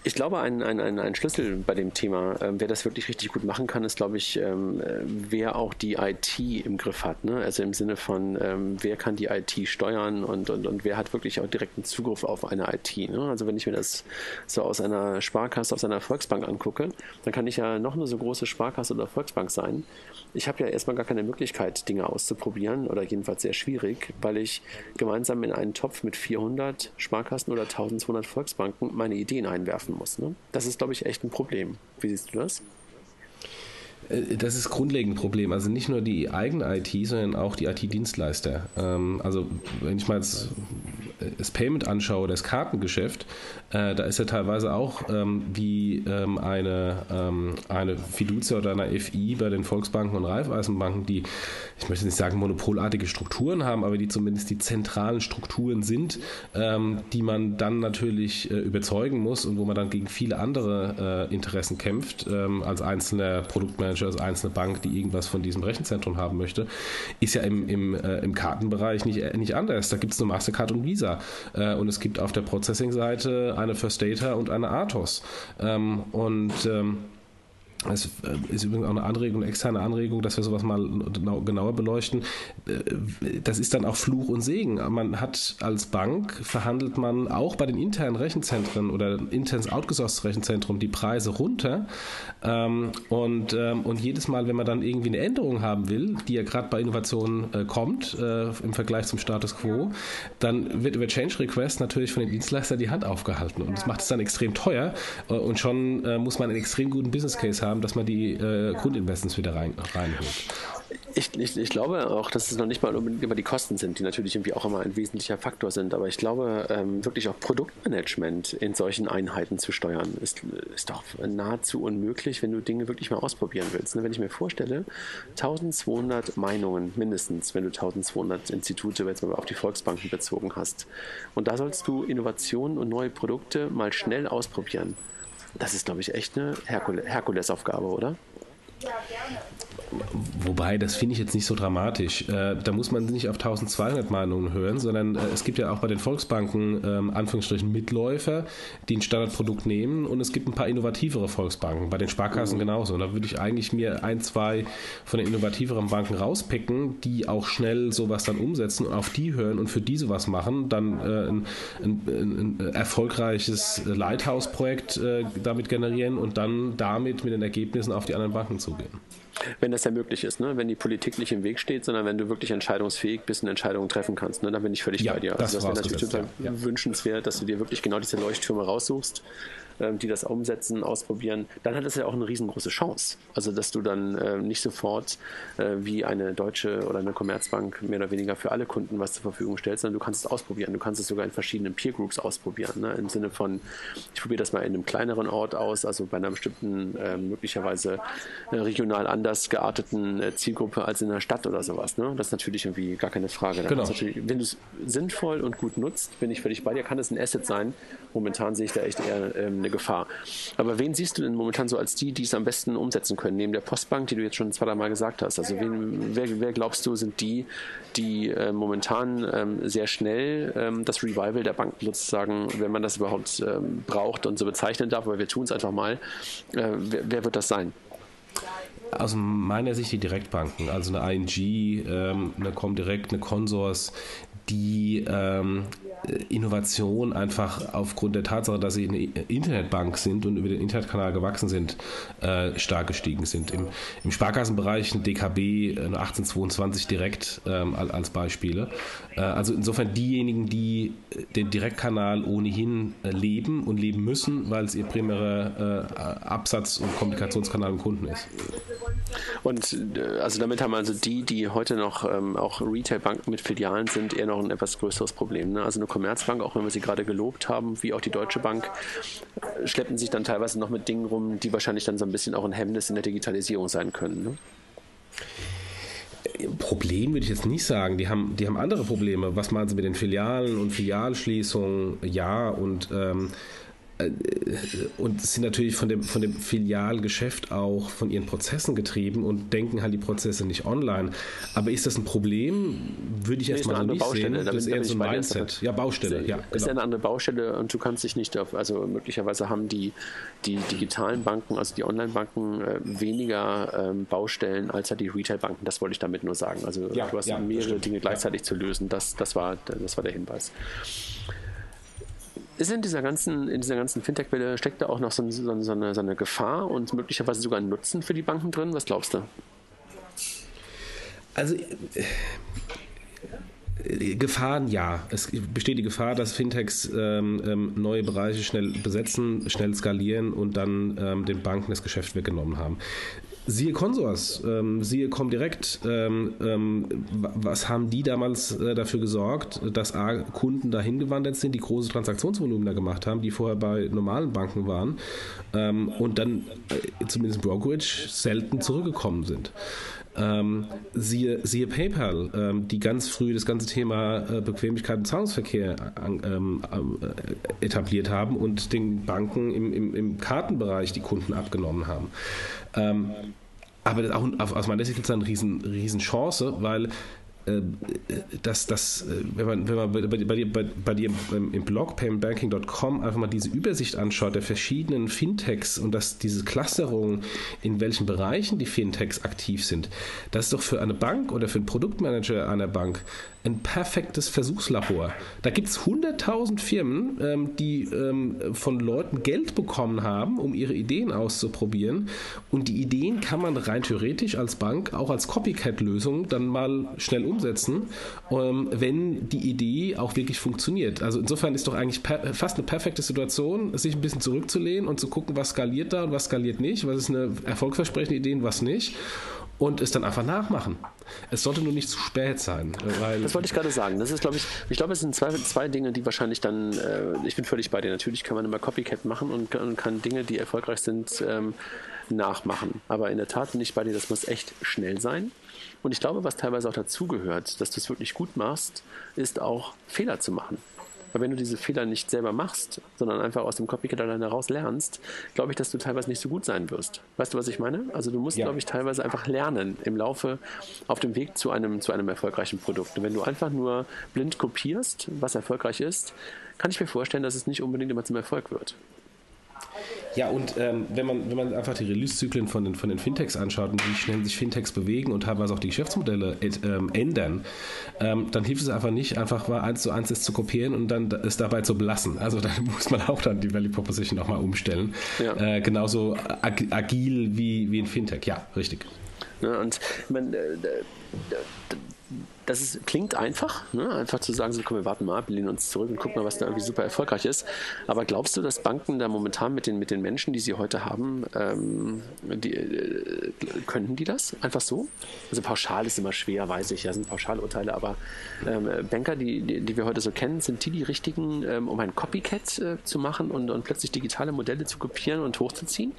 Ich glaube, ein, ein, ein, ein Schlüssel bei dem Thema, ähm, wer das wirklich richtig gut machen kann, ist, glaube ich, ähm, äh, wer auch die IT im Griff hat. Ne? Also im Sinne von, ähm, wer kann die IT steuern und, und, und wer hat wirklich auch direkten Zugriff auf eine IT. Ne? Also wenn ich mir das so aus einer Sparkasse, aus einer Volksbank angucke, dann kann ich ja noch eine so große Sparkasse oder Volksbank sein. Ich habe ja erstmal gar keine Möglichkeit, Dinge auszuprobieren oder jedenfalls sehr schwierig, weil ich gemeinsam in einen Topf mit 400 Sparkassen oder 1200 Volksbanken meine Ideen einwerfen muss. Ne? Das ist, glaube ich, echt ein Problem. Wie siehst du das? Äh, das ist grundlegend ein Problem. Also nicht nur die eigene IT, sondern auch die IT-Dienstleister. Ähm, also wenn ich mal jetzt das Payment anschaue, das Kartengeschäft, äh, da ist ja teilweise auch ähm, wie ähm, eine, eine Fiducia oder eine FI bei den Volksbanken und Raiffeisenbanken, die, ich möchte nicht sagen monopolartige Strukturen haben, aber die zumindest die zentralen Strukturen sind, die man dann natürlich äh, überzeugen muss und wo man dann gegen viele andere äh, Interessen kämpft, als einzelner Produktmanager, als einzelne Bank, die irgendwas von diesem Rechenzentrum haben möchte, ist ja im, im, äh, im Kartenbereich nicht, äh, nicht anders. Da gibt es nur Mastercard und Visa. Äh, und es gibt auf der Processing-Seite eine First Data und eine Athos. Ähm, und ähm, es äh, ist übrigens auch eine Anregung, eine externe Anregung, dass wir sowas mal genauer beleuchten. Äh, das ist dann auch Fluch und Segen. Man hat als Bank verhandelt man auch bei den internen Rechenzentren oder internes outgesourced Rechenzentrum die Preise runter. Ähm, und, ähm, und jedes Mal, wenn man dann irgendwie eine Änderung haben will, die ja gerade bei Innovationen äh, kommt im Vergleich zum Status quo, dann wird über Change Request natürlich von den Dienstleistern die Hand aufgehalten. Und das macht es dann extrem teuer. Und schon muss man einen extrem guten Business Case haben haben, dass man die äh, Grundinvestments wieder rein, reinholt. Ich, ich, ich, glaube auch, dass es noch nicht mal unbedingt immer die Kosten sind, die natürlich irgendwie auch immer ein wesentlicher Faktor sind. Aber ich glaube, ähm, wirklich auch Produktmanagement in solchen Einheiten zu steuern, ist, ist doch nahezu unmöglich, wenn du Dinge wirklich mal ausprobieren willst. Ne? Wenn ich mir vorstelle, 1200 Meinungen mindestens, wenn du 1200 Institute jetzt mal auf die Volksbanken bezogen hast. Und da sollst du Innovationen und neue Produkte mal schnell ausprobieren. Das ist, glaube ich, echt eine Herkulesaufgabe, oder? Wobei, das finde ich jetzt nicht so dramatisch. Äh, da muss man nicht auf 1200 Meinungen hören, sondern äh, es gibt ja auch bei den Volksbanken ähm, Anführungsstrichen Mitläufer, die ein Standardprodukt nehmen und es gibt ein paar innovativere Volksbanken, bei den Sparkassen mhm. genauso. Und da würde ich eigentlich mir ein, zwei von den innovativeren Banken rauspicken, die auch schnell sowas dann umsetzen und auf die hören und für die sowas machen, dann äh, ein, ein, ein, erfolgreiches Lighthouse-Projekt äh, damit generieren und dann damit mit den Ergebnissen auf die anderen Banken zugehen. Wenn das ja möglich ist, ne? wenn die Politik nicht im Weg steht, sondern wenn du wirklich entscheidungsfähig bist und Entscheidungen treffen kannst, ne? dann bin ich völlig ja, bei dir. Also das, das wäre natürlich total ja. wünschenswert, dass du dir wirklich genau diese Leuchttürme raussuchst die das umsetzen, ausprobieren, dann hat es ja auch eine riesengroße Chance. Also, dass du dann äh, nicht sofort äh, wie eine deutsche oder eine Commerzbank mehr oder weniger für alle Kunden was zur Verfügung stellst, sondern du kannst es ausprobieren. Du kannst es sogar in verschiedenen Peer Groups ausprobieren. Ne? Im Sinne von, ich probiere das mal in einem kleineren Ort aus, also bei einer bestimmten, äh, möglicherweise äh, regional anders gearteten äh, Zielgruppe als in der Stadt oder sowas. Ne? Das ist natürlich irgendwie gar keine Frage. Genau. wenn du es sinnvoll und gut nutzt, bin ich völlig bei dir, kann es ein Asset sein. Momentan sehe ich da echt eher ähm, eine Gefahr. Aber wen siehst du denn momentan so als die, die es am besten umsetzen können? Neben der Postbank, die du jetzt schon zwei, drei Mal gesagt hast. Also wen, wer, wer glaubst du sind die, die äh, momentan ähm, sehr schnell ähm, das Revival der Banken sozusagen, wenn man das überhaupt ähm, braucht und so bezeichnen darf, aber wir tun es einfach mal. Äh, wer, wer wird das sein? Aus meiner Sicht die Direktbanken, also eine ING, ähm, eine Comdirect, eine Consors, die ähm, Innovation einfach aufgrund der Tatsache, dass sie eine Internetbank sind und über den Internetkanal gewachsen sind, äh, stark gestiegen sind. Im, im Sparkassenbereich ein DKB, eine 1822 direkt ähm, als Beispiele. Äh, also insofern diejenigen, die den Direktkanal ohnehin äh, leben und leben müssen, weil es ihr primärer äh, Absatz- und Kommunikationskanal im Kunden ist. Und äh, also damit haben also die, die heute noch ähm, auch Retailbanken mit Filialen sind, eher noch ein etwas größeres Problem. Ne? Also eine Commerzbank, auch wenn wir sie gerade gelobt haben, wie auch die Deutsche Bank, äh, schleppen sich dann teilweise noch mit Dingen rum, die wahrscheinlich dann so ein bisschen auch ein Hemmnis in der Digitalisierung sein können. Ne? Problem würde ich jetzt nicht sagen. Die haben, die haben andere Probleme. Was meinen Sie mit den Filialen und Filialschließungen? Ja, und ähm, äh, und sind natürlich von dem, von dem Filialgeschäft auch von ihren Prozessen getrieben und denken halt die Prozesse nicht online. Aber ist das ein Problem? Würde ich nee, erstmal nicht Baustelle. sehen. Das ist eher so ein Mindset. Ja, Baustelle. Ja, genau. ist ja eine andere Baustelle und du kannst dich nicht auf, also möglicherweise haben die, die digitalen Banken, also die Online-Banken, äh, weniger ähm, Baustellen als halt die Retail-Banken. Das wollte ich damit nur sagen. Also ja, du hast ja, mehrere Dinge gleichzeitig zu lösen. Das, das, war, das war der Hinweis. Ist in dieser ganzen, in dieser ganzen Fintech-Welle steckt da auch noch so, so, so, eine, so eine Gefahr und möglicherweise sogar ein Nutzen für die Banken drin? Was glaubst du? Also äh, Gefahren, ja. Es besteht die Gefahr, dass Fintechs ähm, ähm, neue Bereiche schnell besetzen, schnell skalieren und dann ähm, den Banken das Geschäft weggenommen haben. Siehe Consors, ähm, siehe Comdirect, ähm, ähm, was haben die damals äh, dafür gesorgt, dass A, Kunden dahin gewandert sind, die große Transaktionsvolumen da gemacht haben, die vorher bei normalen Banken waren ähm, und dann äh, zumindest Brokerage selten zurückgekommen sind. Ähm, siehe, siehe PayPal, ähm, die ganz früh das ganze Thema äh, Bequemlichkeit und Zahlungsverkehr ähm, äh, etabliert haben und den Banken im, im, im Kartenbereich die Kunden abgenommen haben. Ähm, aber auch aus meiner Sicht ist das eine riesen, riesen weil dass das, äh, wenn man, wenn man bei, bei, bei, bei dir im Blog paymentbanking.com einfach mal diese Übersicht anschaut der verschiedenen Fintechs und dass diese Clusterung, in welchen Bereichen die Fintechs aktiv sind, das ist doch für eine Bank oder für einen Produktmanager einer Bank ein perfektes Versuchslabor. Da gibt es 100.000 Firmen, ähm, die ähm, von Leuten Geld bekommen haben, um ihre Ideen auszuprobieren. Und die Ideen kann man rein theoretisch als Bank auch als Copycat-Lösung dann mal schnell umsetzen, ähm, wenn die Idee auch wirklich funktioniert. Also insofern ist doch eigentlich fast eine perfekte Situation, sich ein bisschen zurückzulehnen und zu gucken, was skaliert da und was skaliert nicht, was ist eine erfolgsversprechende Idee und was nicht und es dann einfach nachmachen. Es sollte nur nicht zu spät sein. Weil das wollte ich gerade sagen. Das ist, glaube ich, ich glaube, es sind zwei, zwei Dinge, die wahrscheinlich dann, äh, ich bin völlig bei dir. Natürlich kann man immer Copycat machen und, und kann Dinge, die erfolgreich sind, ähm, nachmachen. Aber in der Tat bin ich bei dir, das muss echt schnell sein. Und ich glaube, was teilweise auch dazugehört, dass du es wirklich gut machst, ist auch Fehler zu machen. Weil wenn du diese Fehler nicht selber machst, sondern einfach aus dem Copycat alleine heraus lernst, glaube ich, dass du teilweise nicht so gut sein wirst. Weißt du, was ich meine? Also du musst, ja. glaube ich, teilweise einfach lernen im Laufe auf dem Weg zu einem, zu einem erfolgreichen Produkt. Und wenn du einfach nur blind kopierst, was erfolgreich ist, kann ich mir vorstellen, dass es nicht unbedingt immer zum Erfolg wird. Ja, und ähm, wenn, man, wenn man einfach die Release-Zyklen von den, von den Fintechs anschaut und wie schnell sich Fintechs bewegen und teilweise auch die Geschäftsmodelle ähm, ändern, ähm, dann hilft es einfach nicht, einfach mal eins zu eins es zu kopieren und dann es dabei zu belassen. Also da [LAUGHS] muss man auch dann die Value Proposition auch mal umstellen. Ja. Äh, genauso ag agil wie, wie ein Fintech. Ja, richtig. Ja, und man, äh, das ist, klingt einfach, ne? einfach zu sagen, so komm, wir warten mal ab, lehnen uns zurück und gucken mal, was da irgendwie super erfolgreich ist. Aber glaubst du, dass Banken da momentan mit den, mit den Menschen, die sie heute haben, ähm, die, äh, könnten die das einfach so? Also pauschal ist immer schwer, weiß ich, ja, sind Pauschalurteile, aber ähm, Banker, die, die, die, wir heute so kennen, sind die die richtigen, ähm, um ein Copycat äh, zu machen und, und plötzlich digitale Modelle zu kopieren und hochzuziehen?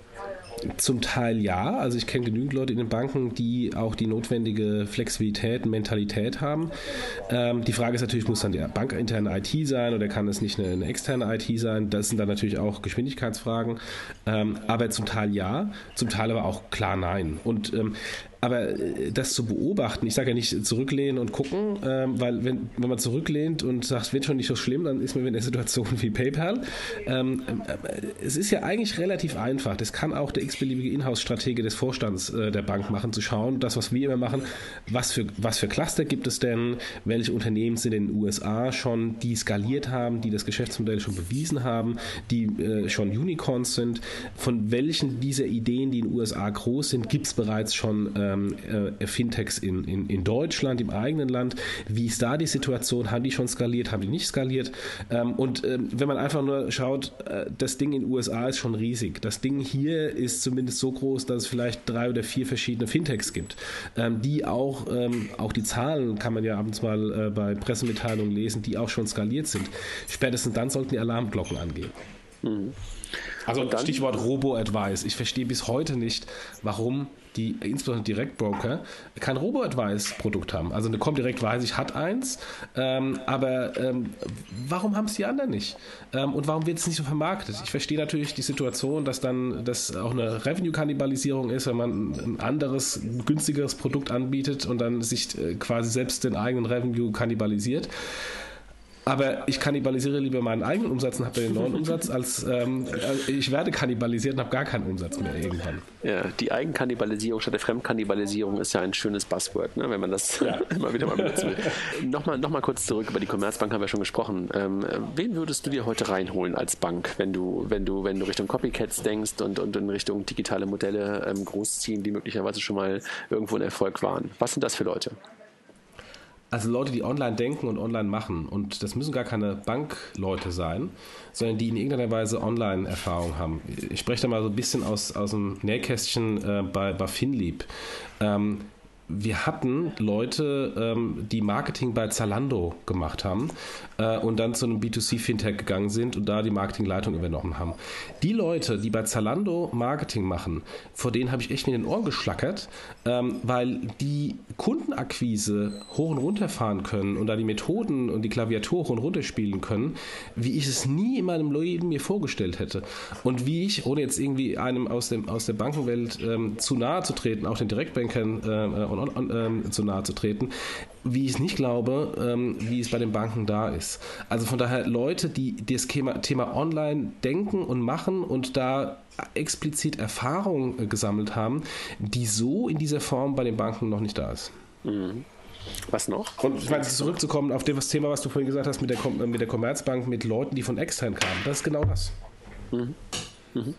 Zum Teil ja. Also ich kenne genügend Leute in den Banken, die auch die notwendige Flexibilität Mentalität haben. Ähm, die Frage ist natürlich, muss dann der bankinterne IT sein oder kann es nicht eine, eine externe IT sein? Das sind dann natürlich auch Geschwindigkeitsfragen. Ähm, aber zum Teil ja, zum Teil aber auch klar nein. Und ähm, aber äh, das zu beobachten, ich sage ja nicht zurücklehnen und gucken, ähm, weil wenn, wenn man zurücklehnt und sagt, wird schon nicht so schlimm, dann ist man in der Situation wie PayPal. Ähm, äh, es ist ja eigentlich relativ einfach. Das kann auch der x-beliebige Inhouse-Stratege des Vorstands äh, der Bank machen, zu schauen, das, was wir immer machen, was für, was für Cluster gibt es denn, welche Unternehmen sind in den USA schon, die skaliert haben, die das Geschäftsmodell schon bewiesen haben, die äh, schon Unicorns sind, von welchen dieser Ideen, die in den USA groß sind, gibt es bereits schon äh, ähm, äh, Fintechs in, in, in Deutschland, im eigenen Land. Wie ist da die Situation? Haben die schon skaliert? Haben die nicht skaliert? Ähm, und ähm, wenn man einfach nur schaut, äh, das Ding in den USA ist schon riesig. Das Ding hier ist zumindest so groß, dass es vielleicht drei oder vier verschiedene Fintechs gibt, ähm, die auch, ähm, auch die Zahlen kann man ja abends mal äh, bei Pressemitteilungen lesen, die auch schon skaliert sind. Spätestens dann sollten die Alarmglocken angehen. Mhm. Also dann, Stichwort Robo-Advice. Ich verstehe bis heute nicht, warum die insbesondere Direktbroker kein Robo-Advice-Produkt haben. Also eine Comdirect weiß ich, hat eins, ähm, aber ähm, warum haben es die anderen nicht? Ähm, und warum wird es nicht so vermarktet? Ich verstehe natürlich die Situation, dass dann das auch eine Revenue-Kannibalisierung ist, wenn man ein anderes, günstigeres Produkt anbietet und dann sich äh, quasi selbst den eigenen Revenue kannibalisiert. Aber ich kannibalisiere lieber meinen eigenen Umsatz und habe den neuen Umsatz, als ähm, äh, ich werde kannibalisiert und habe gar keinen Umsatz mehr irgendwann. Ja, die Eigenkannibalisierung statt der Fremdkannibalisierung ist ja ein schönes Buzzword, ne, wenn man das ja. [LAUGHS] immer wieder mal benutzen will. Nochmal noch mal kurz zurück, über die Commerzbank haben wir schon gesprochen. Ähm, wen würdest du dir heute reinholen als Bank, wenn du, wenn du, wenn du Richtung Copycats denkst und, und in Richtung digitale Modelle ähm, großziehen, die möglicherweise schon mal irgendwo ein Erfolg waren? Was sind das für Leute? Also Leute, die online denken und online machen. Und das müssen gar keine Bankleute sein, sondern die in irgendeiner Weise Online-Erfahrung haben. Ich spreche da mal so ein bisschen aus, aus dem Nähkästchen äh, bei, bei Finlieb. Ähm, wir hatten Leute, ähm, die Marketing bei Zalando gemacht haben äh, und dann zu einem B2C-Fintech gegangen sind und da die Marketingleitung übernommen haben. Die Leute, die bei Zalando Marketing machen, vor denen habe ich echt mit den Ohren geschlackert, ähm, weil die Kundenakquise hoch und runter fahren können und da die Methoden und die Klaviatur hoch und runter spielen können, wie ich es nie in meinem Leben mir vorgestellt hätte. Und wie ich, ohne jetzt irgendwie einem aus, dem, aus der Bankenwelt ähm, zu nahe zu treten, auch den Direktbankern äh, und ähm, zu nahe zu treten, wie ich es nicht glaube, ähm, wie es bei den Banken da ist. Also von daher Leute, die das Thema, Thema Online denken und machen und da explizit Erfahrung äh, gesammelt haben, die so in dieser Form bei den Banken noch nicht da ist. Mhm. Was noch? Und ich meine, zurückzukommen auf das Thema, was du vorhin gesagt hast mit der, mit der Commerzbank, mit Leuten, die von extern kamen. Das ist genau das. Mhm. Mhm.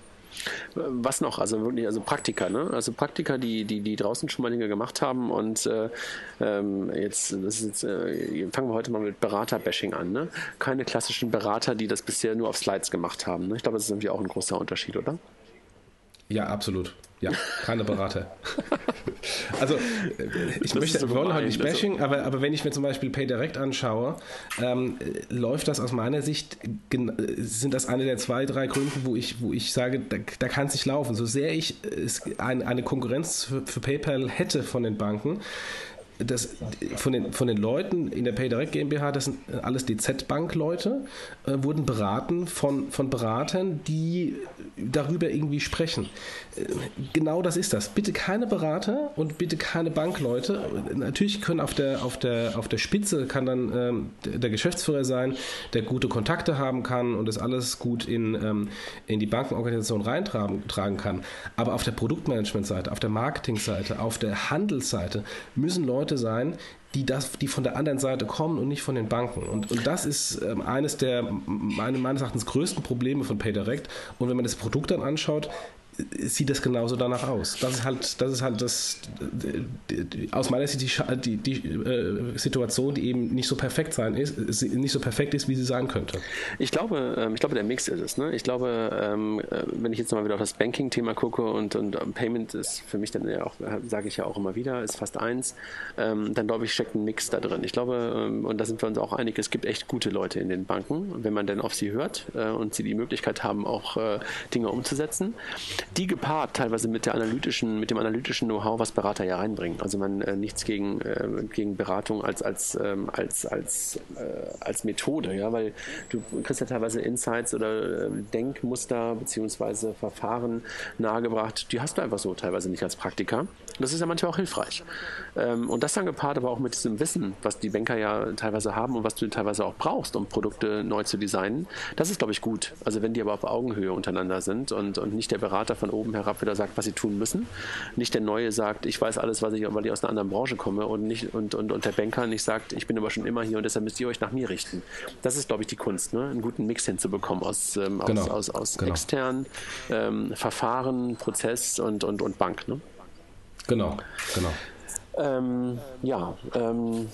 Was noch? Also wirklich, also Praktiker, ne? Also Praktiker, die, die, die draußen schon mal Dinge gemacht haben und äh, ähm, jetzt, das ist jetzt äh, fangen wir heute mal mit Berater-Bashing an, ne? Keine klassischen Berater, die das bisher nur auf Slides gemacht haben. Ne? Ich glaube, das ist irgendwie auch ein großer Unterschied, oder? Ja, absolut. Ja, keine Berater. [LAUGHS] also, äh, ich das möchte, wir wollen heute nicht Bashing, aber, aber wenn ich mir zum Beispiel PayDirect anschaue, ähm, läuft das aus meiner Sicht, sind das eine der zwei, drei Gründe, wo ich, wo ich sage, da, da kann es nicht laufen. So sehr ich ein, eine Konkurrenz für, für PayPal hätte von den Banken, das, von, den, von den Leuten in der PayDirect GmbH, das sind alles DZ-Bank-Leute, äh, wurden beraten von, von Beratern, die darüber irgendwie sprechen. Äh, genau das ist das. Bitte keine Berater und bitte keine Bankleute. Natürlich können auf der, auf der, auf der Spitze kann dann ähm, der Geschäftsführer sein, der gute Kontakte haben kann und das alles gut in, ähm, in die Bankenorganisation reintragen tragen kann. Aber auf der Produktmanagement-Seite, auf der Marketing-Seite, auf der Handelsseite müssen Leute Leute sein, die, das, die von der anderen Seite kommen und nicht von den Banken. Und, und das ist ähm, eines der meines Erachtens größten Probleme von PayDirect. Und wenn man das Produkt dann anschaut, sieht das genauso danach aus. Das ist halt, das ist halt das aus meiner Sicht die, die, die äh, Situation, die eben nicht so perfekt sein ist, nicht so perfekt ist, wie sie sein könnte. Ich glaube, ähm, ich glaube, der Mix ist es. Ne? Ich glaube, ähm, äh, wenn ich jetzt mal wieder auf das Banking-Thema gucke und, und Payment ist für mich dann ja auch, sage ich ja auch immer wieder, ist fast eins, ähm, dann glaube ich, steckt ein Mix da drin. Ich glaube, und da sind wir uns auch einig, es gibt echt gute Leute in den Banken, wenn man denn auf sie hört äh, und sie die Möglichkeit haben, auch Dinge umzusetzen. Die gepaart teilweise mit der analytischen, mit dem analytischen Know-how, was Berater ja reinbringen. Also man äh, nichts gegen, äh, gegen Beratung als, als, ähm, als, als, äh, als Methode, ja, weil du kriegst ja teilweise Insights oder äh, Denkmuster beziehungsweise Verfahren nahegebracht, die hast du einfach so teilweise nicht als Praktiker. Das ist ja manchmal auch hilfreich. Ähm, und das dann gepaart aber auch mit diesem Wissen, was die Banker ja teilweise haben und was du teilweise auch brauchst, um Produkte neu zu designen, das ist, glaube ich, gut. Also wenn die aber auf Augenhöhe untereinander sind und, und nicht der Berater von oben herab wieder sagt, was sie tun müssen, nicht der Neue sagt, ich weiß alles, was ich, weil ich aus einer anderen Branche komme und, nicht, und, und, und der Banker nicht sagt, ich bin aber schon immer hier und deshalb müsst ihr euch nach mir richten. Das ist, glaube ich, die Kunst, ne? einen guten Mix hinzubekommen aus, ähm, genau. aus, aus, aus genau. externen ähm, Verfahren, Prozess und, und, und Bank. Ne? Genau, genau. Ähm, ja. Ähm,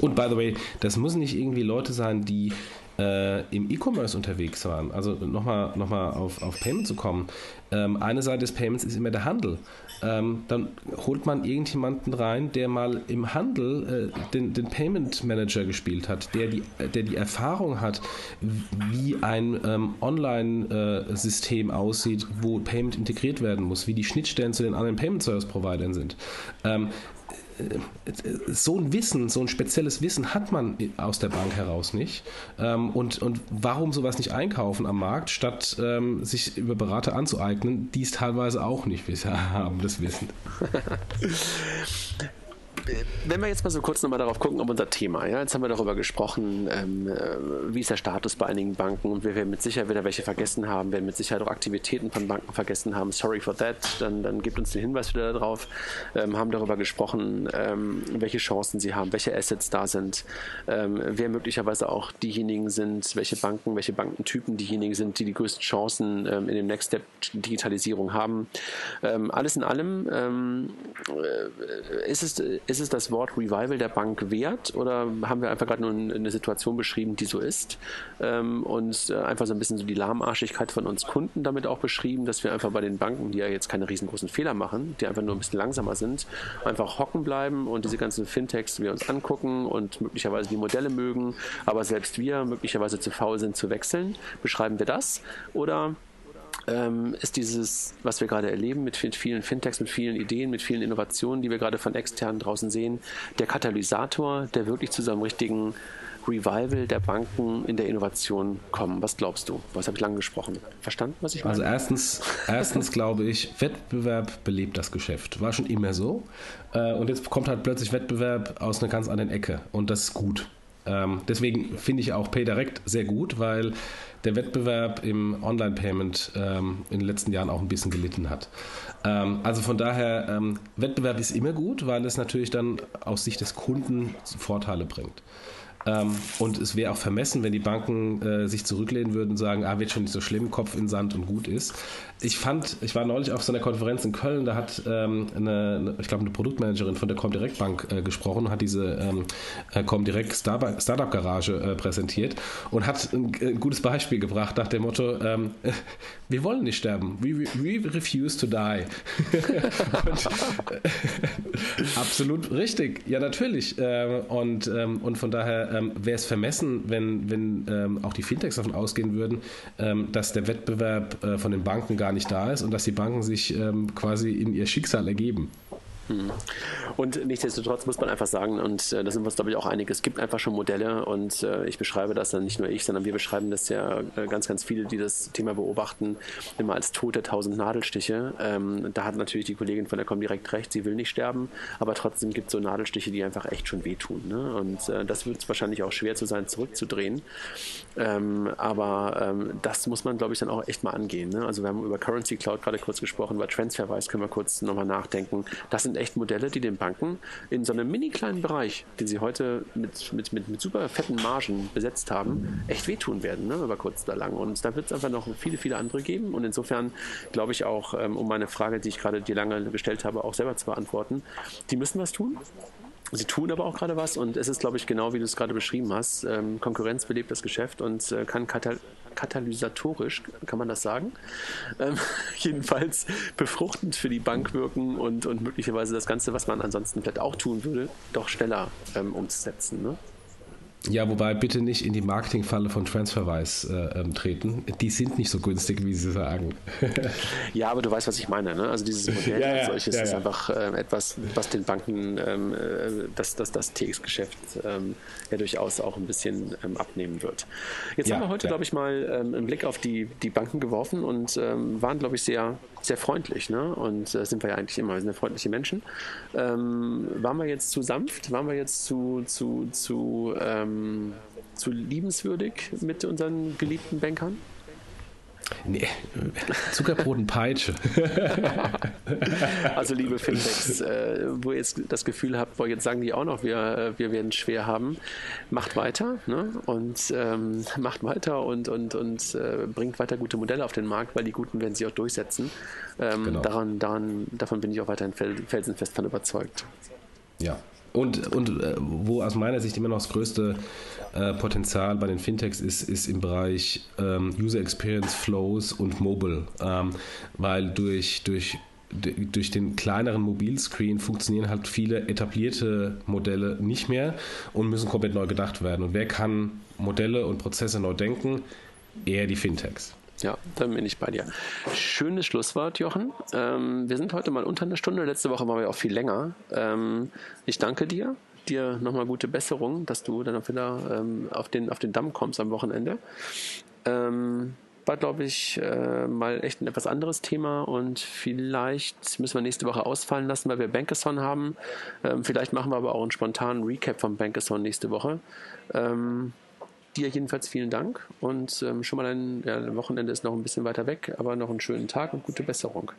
und by the way, das müssen nicht irgendwie Leute sein, die äh, im E-Commerce unterwegs waren. Also nochmal noch mal auf, auf Payment zu kommen. Ähm, eine Seite des Payments ist immer der Handel. Ähm, dann holt man irgendjemanden rein, der mal im Handel äh, den, den Payment Manager gespielt hat, der die, der die Erfahrung hat, wie ein ähm, Online-System äh, aussieht, wo Payment integriert werden muss, wie die Schnittstellen zu den anderen Payment Service Providern sind. So ein Wissen, so ein spezielles Wissen hat man aus der Bank heraus nicht. Ähm, und, und warum sowas nicht einkaufen am Markt, statt ähm, sich über Berater anzueignen, die es teilweise auch nicht [LAUGHS] haben, das Wissen. [LAUGHS] wenn wir jetzt mal so kurz nochmal darauf gucken, um unser Thema, ja, jetzt haben wir darüber gesprochen, ähm, äh, wie ist der Status bei einigen Banken und wir werden mit Sicherheit wieder welche vergessen haben, werden mit Sicherheit auch Aktivitäten von Banken vergessen haben. Sorry for that, dann, dann gebt uns den Hinweis wieder darauf. Ähm, haben darüber gesprochen, ähm, welche Chancen sie haben, welche Assets da sind, ähm, wer möglicherweise auch diejenigen sind, welche Banken, welche Bankentypen diejenigen sind, die die größten Chancen ähm, in dem Next Step Digitalisierung haben. Ähm, alles in allem äh, ist es, ist es das Wort Revival der Bank wert oder haben wir einfach gerade nur eine Situation beschrieben, die so ist ähm, und äh, einfach so ein bisschen so die Lahmarschigkeit von uns Kunden damit auch beschrieben, dass wir einfach bei den Banken, die ja jetzt keine riesengroßen Fehler machen, die einfach nur ein bisschen langsamer sind, einfach hocken bleiben und diese ganzen Fintechs wir uns angucken und möglicherweise die Modelle mögen, aber selbst wir möglicherweise zu faul sind zu wechseln. Beschreiben wir das oder ähm, ist dieses, was wir gerade erleben mit vielen Fintechs, mit vielen Ideen, mit vielen Innovationen, die wir gerade von externen draußen sehen, der Katalysator, der wirklich zu seinem richtigen Revival der Banken in der Innovation kommen. Was glaubst du? Was habe ich lange gesprochen? Verstanden, was ich meine? Also erstens, erstens [LAUGHS] glaube ich, Wettbewerb belebt das Geschäft. War schon immer so. Äh, und jetzt kommt halt plötzlich Wettbewerb aus einer ganz anderen Ecke. Und das ist gut. Ähm, deswegen finde ich auch PayDirect sehr gut, weil der Wettbewerb im Online-Payment ähm, in den letzten Jahren auch ein bisschen gelitten hat. Ähm, also von daher, ähm, Wettbewerb ist immer gut, weil es natürlich dann aus Sicht des Kunden Vorteile bringt. Ähm, und es wäre auch vermessen, wenn die Banken äh, sich zurücklehnen würden und sagen, ah, wird schon nicht so schlimm, Kopf in Sand und gut ist. Ich fand, ich war neulich auf so einer Konferenz in Köln, da hat ähm, eine, ich glaube, eine Produktmanagerin von der Comdirect Bank äh, gesprochen, hat diese ähm, äh, Comdirect Startup Garage äh, präsentiert und hat ein, ein, gutes Beispiel gebracht nach dem Motto, ähm, [LAUGHS] wir wollen nicht sterben, we, we refuse to die. [LAUGHS] und, [LAUGHS] absolut richtig, ja natürlich. Äh, und, ähm, und von daher ähm, wäre es vermessen, wenn, wenn ähm, auch die Fintechs davon ausgehen würden, ähm, dass der Wettbewerb äh, von den Banken gar nicht da ist und dass die Banken sich ähm, quasi in ihr Schicksal ergeben. Hm. Und nichtsdestotrotz muss man einfach sagen, und äh, da sind wir uns, glaube ich, auch einig, es gibt einfach schon Modelle und äh, ich beschreibe das dann nicht nur ich, sondern wir beschreiben das ja äh, ganz, ganz viele, die das Thema beobachten, immer als tote tausend Nadelstiche. Ähm, da hat natürlich die Kollegin von der Comdirect recht, sie will nicht sterben, aber trotzdem gibt es so Nadelstiche, die einfach echt schon wehtun. Ne? Und äh, das wird es wahrscheinlich auch schwer zu sein, zurückzudrehen. Ähm, aber ähm, das muss man, glaube ich, dann auch echt mal angehen. Ne? Also wir haben über Currency Cloud gerade kurz gesprochen, über Transferwise können wir kurz nochmal nachdenken. Das sind sind echt Modelle, die den Banken in so einem mini kleinen Bereich, den sie heute mit, mit, mit, mit super fetten Margen besetzt haben, echt wehtun werden, ne, über kurz oder lang. Und da wird es einfach noch viele, viele andere geben. Und insofern glaube ich auch, ähm, um meine Frage, die ich gerade dir lange gestellt habe, auch selber zu beantworten, die müssen was tun. Sie tun aber auch gerade was und es ist, glaube ich, genau wie du es gerade beschrieben hast. Ähm, Konkurrenz belebt das Geschäft und äh, kann katalysatorisch, kann man das sagen, ähm, [LAUGHS] jedenfalls befruchtend für die Bank wirken und, und möglicherweise das Ganze, was man ansonsten vielleicht auch tun würde, doch schneller ähm, umzusetzen. Ne? Ja, wobei bitte nicht in die Marketingfalle von Transferwise äh, ähm, treten. Die sind nicht so günstig, wie Sie sagen. [LAUGHS] ja, aber du weißt, was ich meine. Ne? Also dieses Modell [LAUGHS] ja, als solches ja, ist einfach äh, etwas, was den Banken ähm, äh, das, das, das TX-Geschäft ähm, ja durchaus auch ein bisschen ähm, abnehmen wird. Jetzt haben wir heute, glaube ich, mal ähm, einen Blick auf die, die Banken geworfen und waren, glaube ich, sehr, sehr freundlich. Ne? Und äh, sind wir ja eigentlich immer, wir sind ja freundliche Menschen. waren wir jetzt zu sanft? Waren wir jetzt zu, zu, zu ähm, zu liebenswürdig mit unseren geliebten Bankern? Nee, Zuckerbrot und Peitsche. [LAUGHS] also liebe Fintechs, äh, wo ihr jetzt das Gefühl habt, boah, jetzt sagen die auch noch, wir, äh, wir werden schwer haben, macht weiter ne? und ähm, macht weiter und, und, und äh, bringt weiter gute Modelle auf den Markt, weil die guten werden sich auch durchsetzen. Ähm, genau. daran, daran, davon bin ich auch weiterhin felsenfest von überzeugt. Ja, und, und äh, wo aus meiner Sicht immer noch das größte äh, Potenzial bei den Fintechs ist, ist im Bereich ähm, User Experience Flows und Mobile. Ähm, weil durch, durch durch den kleineren Mobilscreen funktionieren halt viele etablierte Modelle nicht mehr und müssen komplett neu gedacht werden. Und wer kann Modelle und Prozesse neu denken? Eher die Fintechs. Ja, da bin ich bei dir. Schönes Schlusswort, Jochen. Ähm, wir sind heute mal unter einer Stunde. Letzte Woche waren wir auch viel länger. Ähm, ich danke dir. Dir nochmal gute Besserung, dass du dann auch wieder ähm, auf, den, auf den Damm kommst am Wochenende. Ähm, war, glaube ich, äh, mal echt ein etwas anderes Thema und vielleicht müssen wir nächste Woche ausfallen lassen, weil wir Bankathon haben. Ähm, vielleicht machen wir aber auch einen spontanen Recap vom Bankathon nächste Woche. Ähm, Dir jedenfalls vielen Dank und ähm, schon mal ein ja, Wochenende ist noch ein bisschen weiter weg, aber noch einen schönen Tag und gute Besserung.